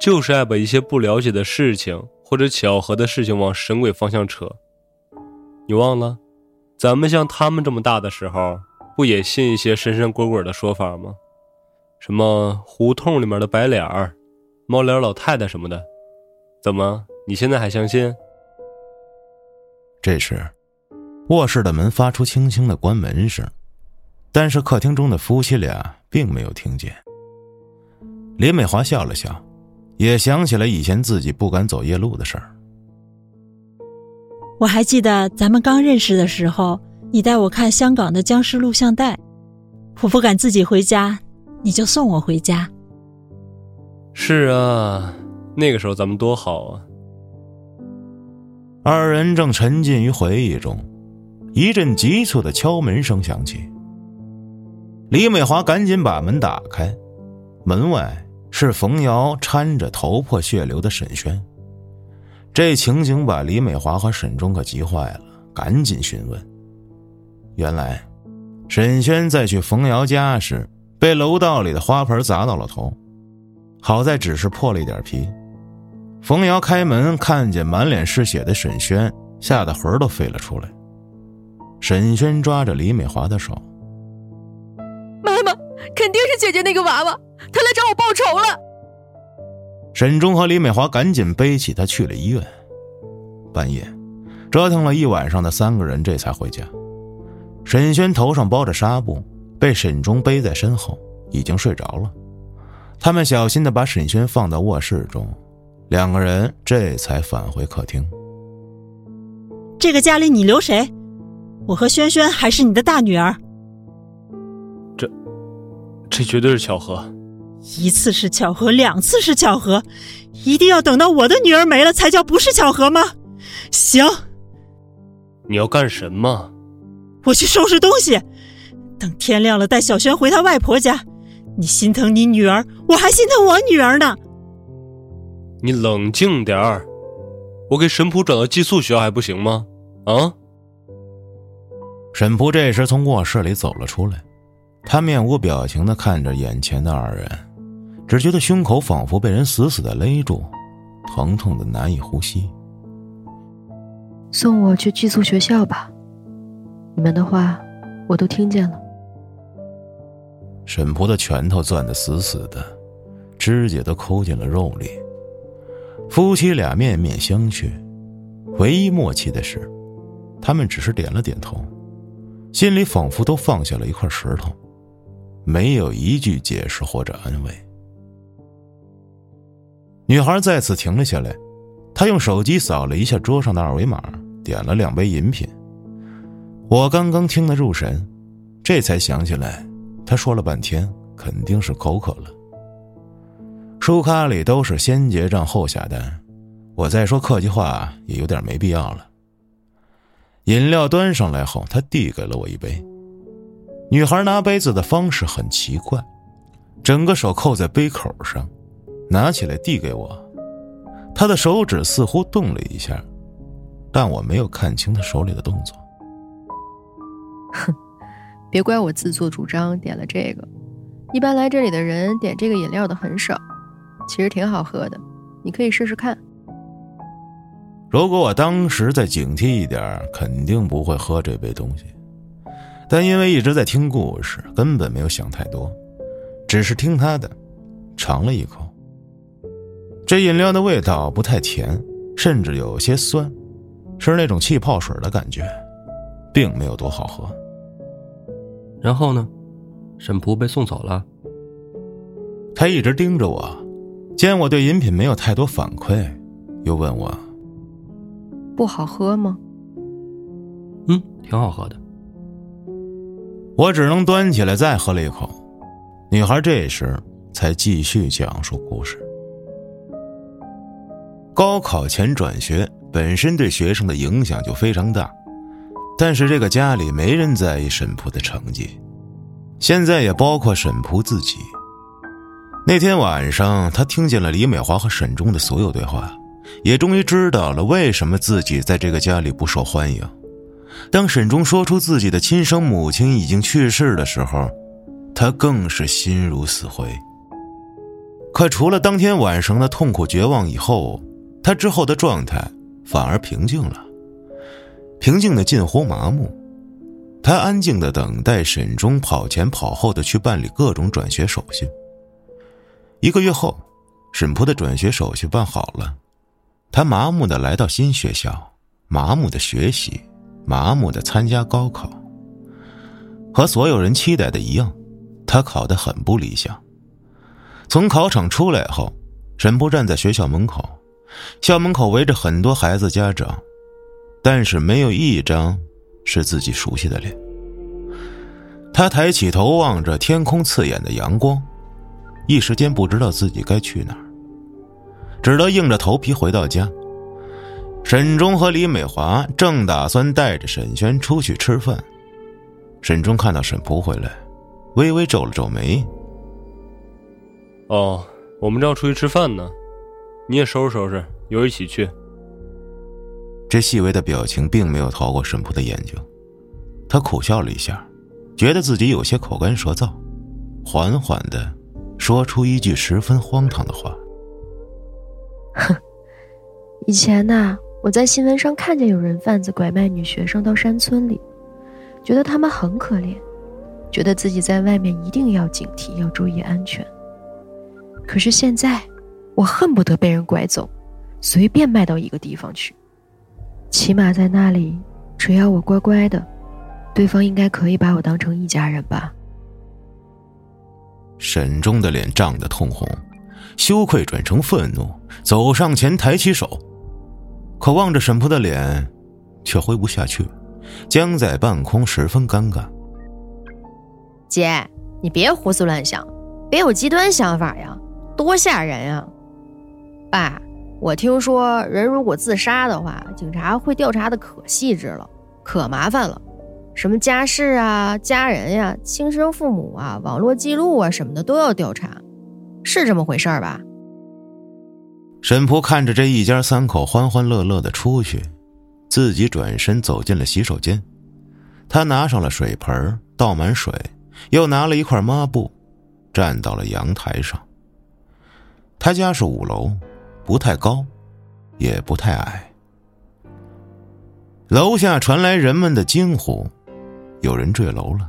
就是爱把一些不了解的事情或者巧合的事情往神鬼方向扯。你忘了，咱们像他们这么大的时候，不也信一些神神鬼鬼的说法吗？什么胡同里面的白脸儿、猫脸老太太什么的，怎么你现在还相信？这时，卧室的门发出轻轻的关门声，但是客厅中的夫妻俩并没有听见。林美华笑了笑，也想起了以前自己不敢走夜路的事儿。我还记得咱们刚认识的时候，你带我看香港的僵尸录像带，我不敢自己回家。你就送我回家。是啊，那个时候咱们多好啊！二人正沉浸于回忆中，一阵急促的敲门声响起。李美华赶紧把门打开，门外是冯瑶搀着头破血流的沈轩。这情景把李美华和沈忠可急坏了，赶紧询问。原来，沈轩在去冯瑶家时。被楼道里的花盆砸到了头，好在只是破了一点皮。冯瑶开门看见满脸是血的沈轩，吓得魂都飞了出来。沈轩抓着李美华的手：“妈妈，肯定是姐姐那个娃娃，她来找我报仇了。”沈忠和李美华赶紧背起他去了医院。半夜，折腾了一晚上的三个人这才回家。沈轩头上包着纱布。被沈忠背在身后，已经睡着了。他们小心的把沈轩放到卧室中，两个人这才返回客厅。这个家里你留谁？我和轩轩还是你的大女儿。这，这绝对是巧合。一次是巧合，两次是巧合，一定要等到我的女儿没了才叫不是巧合吗？行。你要干什么？我去收拾东西。等天亮了，带小轩回他外婆家。你心疼你女儿，我还心疼我女儿呢。你冷静点儿，我给神普转到寄宿学校还不行吗？啊！沈普这时从卧室里走了出来，他面无表情的看着眼前的二人，只觉得胸口仿佛被人死死的勒住，疼痛的难以呼吸。送我去寄宿学校吧，你们的话我都听见了。沈婆的拳头攥得死死的，指甲都抠进了肉里。夫妻俩面面相觑，唯一默契的是，他们只是点了点头，心里仿佛都放下了一块石头，没有一句解释或者安慰。女孩再次停了下来，她用手机扫了一下桌上的二维码，点了两杯饮品。我刚刚听得入神，这才想起来，她说了半天，肯定是口渴了。书卡里都是先结账后下单，我再说客气话也有点没必要了。饮料端上来后，他递给了我一杯。女孩拿杯子的方式很奇怪，整个手扣在杯口上，拿起来递给我。她的手指似乎动了一下，但我没有看清她手里的动作。哼，别怪我自作主张点了这个。一般来这里的人点这个饮料的很少，其实挺好喝的，你可以试试看。如果我当时再警惕一点，肯定不会喝这杯东西。但因为一直在听故事，根本没有想太多，只是听他的，尝了一口。这饮料的味道不太甜，甚至有些酸，是那种气泡水的感觉，并没有多好喝。然后呢，沈仆被送走了。他一直盯着我，见我对饮品没有太多反馈，又问我：“不好喝吗？”“嗯，挺好喝的。”我只能端起来再喝了一口，女孩这时才继续讲述故事。高考前转学本身对学生的影响就非常大，但是这个家里没人在意沈璞的成绩，现在也包括沈璞自己。那天晚上，他听见了李美华和沈忠的所有对话，也终于知道了为什么自己在这个家里不受欢迎。当沈忠说出自己的亲生母亲已经去世的时候，他更是心如死灰。可除了当天晚上的痛苦绝望以后，他之后的状态反而平静了，平静的近乎麻木。他安静的等待沈忠跑前跑后的去办理各种转学手续。一个月后，沈璞的转学手续办好了，他麻木的来到新学校，麻木的学习。麻木的参加高考，和所有人期待的一样，他考得很不理想。从考场出来后，沈波站在学校门口，校门口围着很多孩子家长，但是没有一张是自己熟悉的脸。他抬起头望着天空刺眼的阳光，一时间不知道自己该去哪儿，只得硬着头皮回到家。沈忠和李美华正打算带着沈轩出去吃饭，沈忠看到沈仆回来，微微皱了皱眉。哦，我们正要出去吃饭呢，你也收拾收拾，一会儿一起去。这细微的表情并没有逃过沈仆的眼睛，他苦笑了一下，觉得自己有些口干舌燥，缓缓的说出一句十分荒唐的话：“哼，以前呐。”我在新闻上看见有人贩子拐卖女学生到山村里，觉得他们很可怜，觉得自己在外面一定要警惕，要注意安全。可是现在，我恨不得被人拐走，随便卖到一个地方去，起码在那里，只要我乖乖的，对方应该可以把我当成一家人吧。沈忠的脸涨得通红，羞愧转成愤怒，走上前抬起手。可望着沈仆的脸，却挥不下去，僵在半空，十分尴尬。姐，你别胡思乱想，别有极端想法呀，多吓人呀！爸，我听说人如果自杀的话，警察会调查的可细致了，可麻烦了，什么家世啊、家人呀、亲生父母啊、网络记录啊什么的都要调查，是这么回事儿吧？沈仆看着这一家三口欢欢乐乐的出去，自己转身走进了洗手间。他拿上了水盆，倒满水，又拿了一块抹布，站到了阳台上。他家是五楼，不太高，也不太矮。楼下传来人们的惊呼：“有人坠楼了！”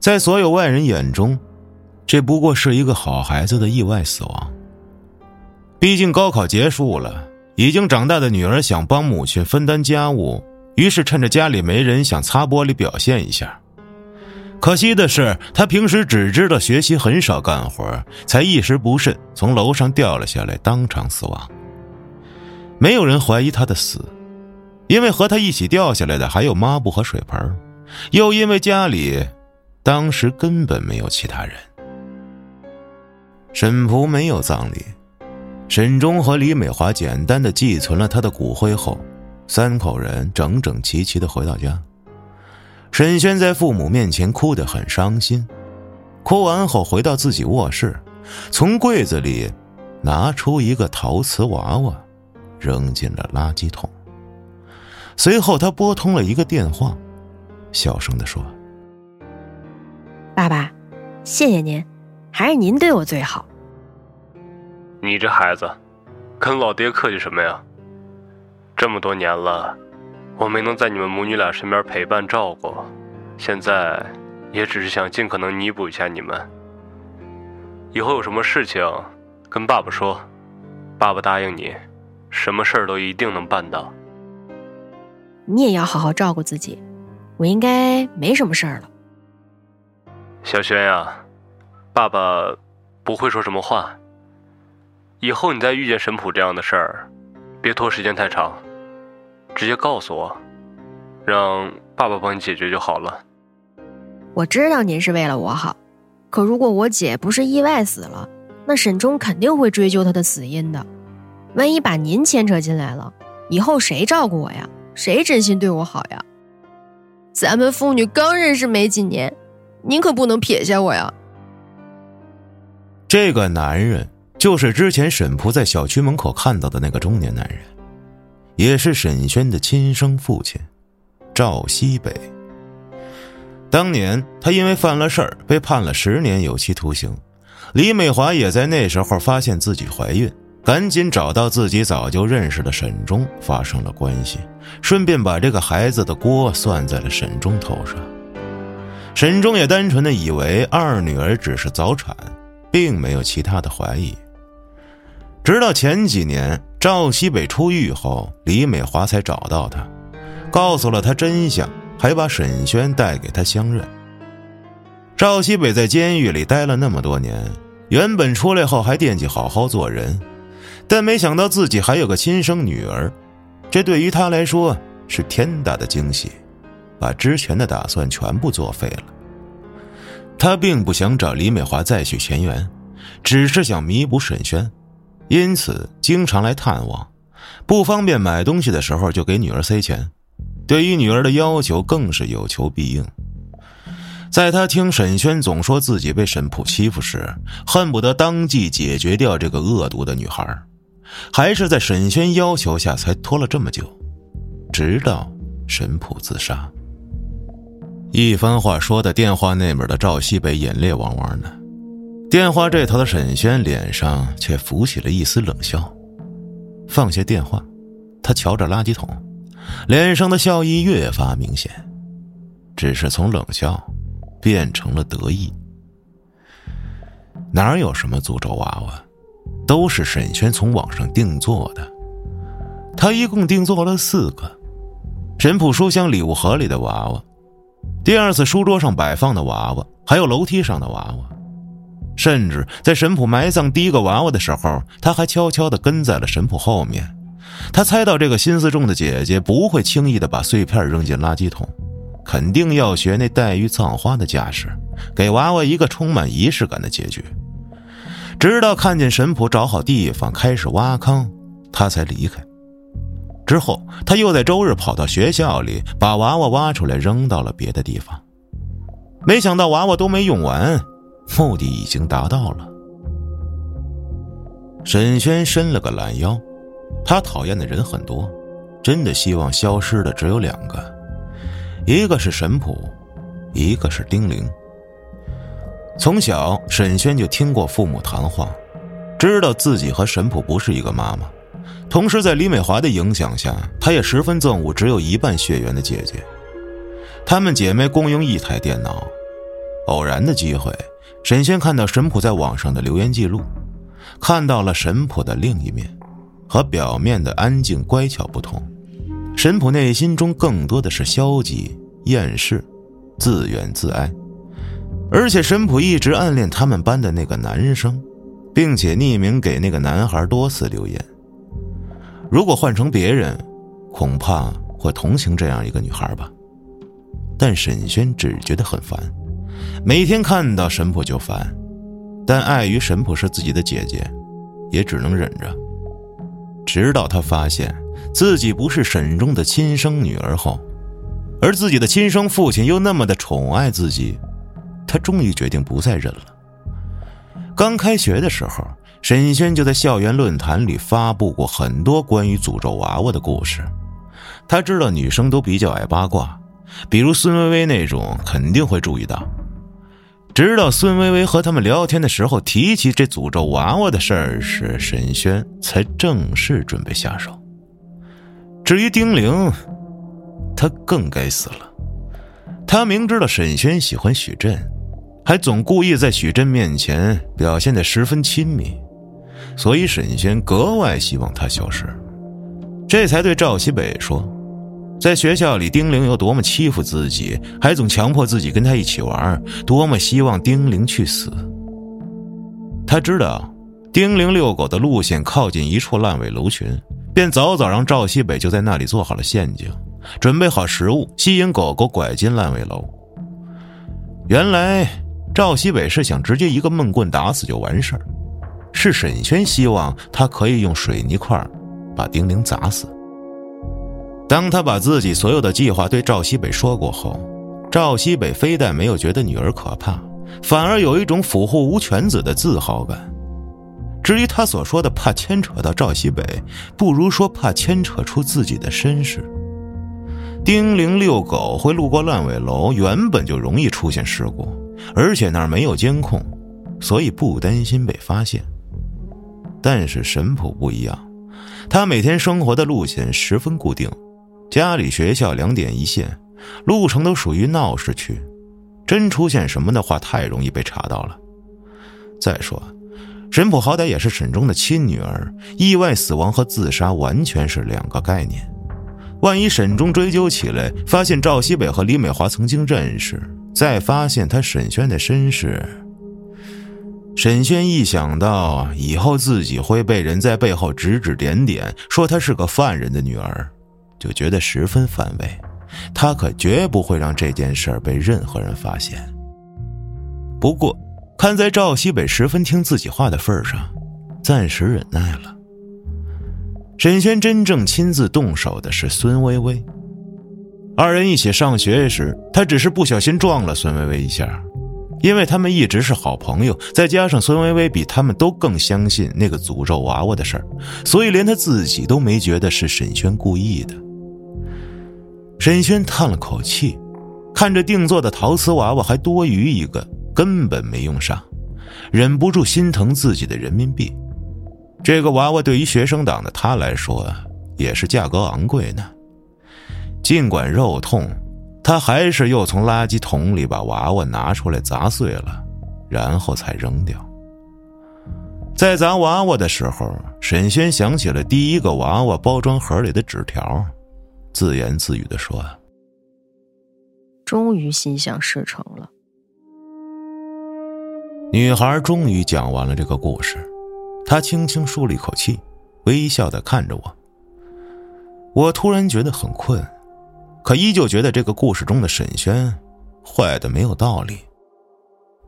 在所有外人眼中，这不过是一个好孩子的意外死亡。毕竟高考结束了，已经长大的女儿想帮母亲分担家务，于是趁着家里没人，想擦玻璃表现一下。可惜的是，他平时只知道学习，很少干活，才一时不慎从楼上掉了下来，当场死亡。没有人怀疑他的死，因为和他一起掉下来的还有抹布和水盆，又因为家里当时根本没有其他人。沈璞没有葬礼，沈忠和李美华简单的寄存了他的骨灰后，三口人整整齐齐的回到家。沈轩在父母面前哭得很伤心，哭完后回到自己卧室，从柜子里拿出一个陶瓷娃娃，扔进了垃圾桶。随后他拨通了一个电话，小声的说：“爸爸，谢谢您，还是您对我最好。你这孩子，跟老爹客气什么呀？这么多年了。”我没能在你们母女俩身边陪伴照顾，现在也只是想尽可能弥补一下你们。以后有什么事情，跟爸爸说，爸爸答应你，什么事儿都一定能办到。你也要好好照顾自己，我应该没什么事儿了。小轩呀，爸爸不会说什么话。以后你再遇见沈普这样的事儿，别拖时间太长。直接告诉我，让爸爸帮你解决就好了。我知道您是为了我好，可如果我姐不是意外死了，那沈忠肯定会追究她的死因的。万一把您牵扯进来了，以后谁照顾我呀？谁真心对我好呀？咱们父女刚认识没几年，您可不能撇下我呀！这个男人就是之前沈璞在小区门口看到的那个中年男人。也是沈轩的亲生父亲，赵西北。当年他因为犯了事儿，被判了十年有期徒刑。李美华也在那时候发现自己怀孕，赶紧找到自己早就认识的沈忠发生了关系，顺便把这个孩子的锅算在了沈忠头上。沈忠也单纯的以为二女儿只是早产，并没有其他的怀疑。直到前几年赵西北出狱后，李美华才找到他，告诉了他真相，还把沈轩带给他相认。赵西北在监狱里待了那么多年，原本出来后还惦记好好做人，但没想到自己还有个亲生女儿，这对于他来说是天大的惊喜，把之前的打算全部作废了。他并不想找李美华再续前缘，只是想弥补沈轩。因此，经常来探望，不方便买东西的时候就给女儿塞钱。对于女儿的要求，更是有求必应。在他听沈轩总说自己被沈普欺负时，恨不得当即解决掉这个恶毒的女孩。还是在沈轩要求下才拖了这么久，直到沈普自杀。一番话说的电话那边的赵西北眼泪汪汪的。电话这头的沈轩脸上却浮起了一丝冷笑，放下电话，他瞧着垃圾桶，脸上的笑意越发明显，只是从冷笑变成了得意。哪有什么诅咒娃娃，都是沈轩从网上定做的，他一共定做了四个：神普书香礼物盒里的娃娃，第二次书桌上摆放的娃娃，还有楼梯上的娃娃。甚至在神普埋葬第一个娃娃的时候，他还悄悄地跟在了神普后面。他猜到这个心思重的姐姐不会轻易地把碎片扔进垃圾桶，肯定要学那黛玉葬花的架势，给娃娃一个充满仪式感的结局。直到看见神普找好地方开始挖坑，他才离开。之后，他又在周日跑到学校里，把娃娃挖出来扔到了别的地方。没想到娃娃都没用完。目的已经达到了。沈轩伸了个懒腰，他讨厌的人很多，真的希望消失的只有两个，一个是沈普，一个是丁玲。从小，沈轩就听过父母谈话，知道自己和沈普不是一个妈妈。同时，在李美华的影响下，他也十分憎恶只有一半血缘的姐姐。她们姐妹共用一台电脑，偶然的机会。沈轩看到沈普在网上的留言记录，看到了沈普的另一面，和表面的安静乖巧不同。沈普内心中更多的是消极、厌世、自怨自哀，而且神普一直暗恋他们班的那个男生，并且匿名给那个男孩多次留言。如果换成别人，恐怕会同情这样一个女孩吧。但沈轩只觉得很烦，每天看到神普就烦，但碍于神普是自己的姐姐，也只能忍着。直到他发现自己不是沈中的亲生女儿后，而自己的亲生父亲又那么的宠爱自己。他终于决定不再忍了。刚开学的时候，沈轩就在校园论坛里发布过很多关于诅咒娃娃的故事。他知道女生都比较爱八卦，比如孙薇薇那种肯定会注意到。直到孙薇薇和他们聊天的时候提起这诅咒娃娃的事儿时，沈轩才正式准备下手。至于丁玲，他更该死了。他明知道沈轩喜欢许震。还总故意在许真面前表现的十分亲密，所以沈轩格外希望他消失，这才对赵西北说，在学校里丁玲有多么欺负自己，还总强迫自己跟他一起玩，多么希望丁玲去死。他知道丁玲遛狗的路线靠近一处烂尾楼群，便早早让赵西北就在那里做好了陷阱，准备好食物，吸引狗狗拐进烂尾楼。原来。赵西北是想直接一个闷棍打死就完事儿，是沈轩希望他可以用水泥块把丁玲砸死。当他把自己所有的计划对赵西北说过后，赵西北非但没有觉得女儿可怕，反而有一种俘获无犬子的自豪感。至于他所说的怕牵扯到赵西北，不如说怕牵扯出自己的身世。丁玲遛狗会路过烂尾楼，原本就容易出现事故。而且那儿没有监控，所以不担心被发现。但是神普不一样，他每天生活的路线十分固定，家里、学校两点一线，路程都属于闹市区，真出现什么的话，太容易被查到了。再说，沈普好歹也是沈中的亲女儿，意外死亡和自杀完全是两个概念。万一沈中追究起来，发现赵西北和李美华曾经认识。再发现他沈轩的身世，沈轩一想到以后自己会被人在背后指指点点，说他是个犯人的女儿，就觉得十分反胃。他可绝不会让这件事被任何人发现。不过，看在赵西北十分听自己话的份上，暂时忍耐了。沈轩真正亲自动手的是孙薇薇。二人一起上学时，他只是不小心撞了孙薇薇一下，因为他们一直是好朋友，再加上孙薇薇比他们都更相信那个诅咒娃娃的事儿，所以连他自己都没觉得是沈轩故意的。沈轩叹了口气，看着定做的陶瓷娃娃还多余一个，根本没用上，忍不住心疼自己的人民币。这个娃娃对于学生党的他来说，也是价格昂贵呢。尽管肉痛，他还是又从垃圾桶里把娃娃拿出来砸碎了，然后才扔掉。在砸娃娃的时候，沈轩想起了第一个娃娃包装盒里的纸条，自言自语的说：“终于心想事成了。”女孩终于讲完了这个故事，她轻轻舒了一口气，微笑的看着我。我突然觉得很困。可依旧觉得这个故事中的沈轩坏的没有道理，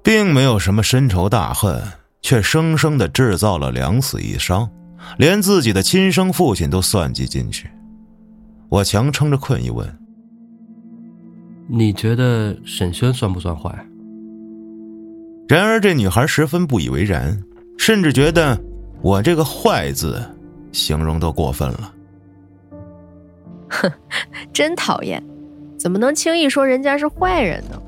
并没有什么深仇大恨，却生生的制造了两死一伤，连自己的亲生父亲都算计进去。我强撑着困意问：“你觉得沈轩算不算坏？”然而这女孩十分不以为然，甚至觉得我这个“坏”字形容都过分了。哼，真讨厌！怎么能轻易说人家是坏人呢？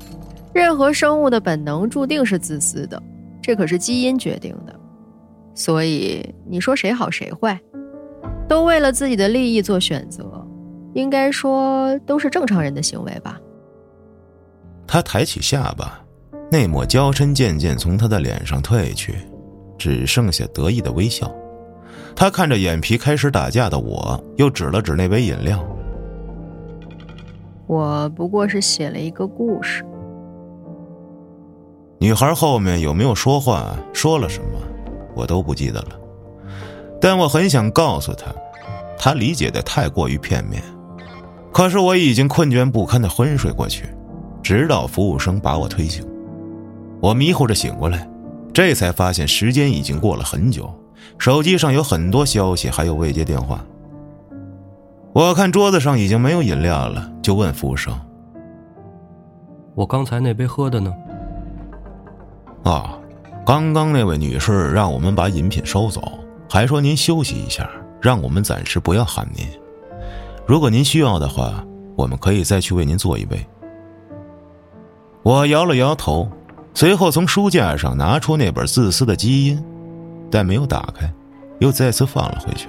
任何生物的本能注定是自私的，这可是基因决定的。所以你说谁好谁坏，都为了自己的利益做选择，应该说都是正常人的行为吧？他抬起下巴，那抹娇嗔渐渐从他的脸上褪去，只剩下得意的微笑。他看着眼皮开始打架的我，又指了指那杯饮料。我不过是写了一个故事。女孩后面有没有说话，说了什么，我都不记得了。但我很想告诉她，她理解的太过于片面。可是我已经困倦不堪的昏睡过去，直到服务生把我推醒，我迷糊着醒过来，这才发现时间已经过了很久，手机上有很多消息，还有未接电话。我看桌子上已经没有饮料了，就问服务生：“我刚才那杯喝的呢？”啊，刚刚那位女士让我们把饮品收走，还说您休息一下，让我们暂时不要喊您。如果您需要的话，我们可以再去为您做一杯。我摇了摇头，随后从书架上拿出那本《自私的基因》，但没有打开，又再次放了回去。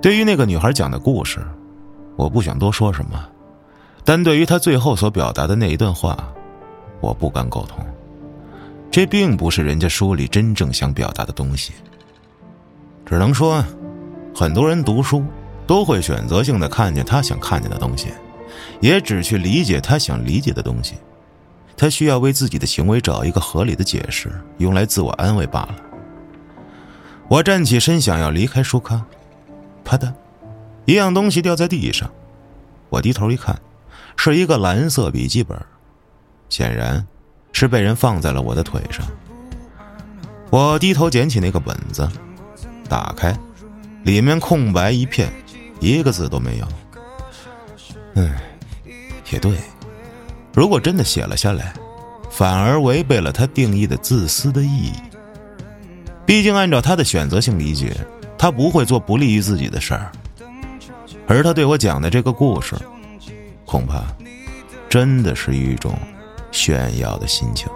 对于那个女孩讲的故事，我不想多说什么，但对于她最后所表达的那一段话，我不敢苟同。这并不是人家书里真正想表达的东西。只能说，很多人读书都会选择性的看见他想看见的东西，也只去理解他想理解的东西。他需要为自己的行为找一个合理的解释，用来自我安慰罢了。我站起身，想要离开书咖。啪嗒，一样东西掉在地上，我低头一看，是一个蓝色笔记本，显然是被人放在了我的腿上。我低头捡起那个本子，打开，里面空白一片，一个字都没有。嗯，也对，如果真的写了下来，反而违背了他定义的自私的意义。毕竟按照他的选择性理解。他不会做不利于自己的事儿，而他对我讲的这个故事，恐怕真的是一种炫耀的心情。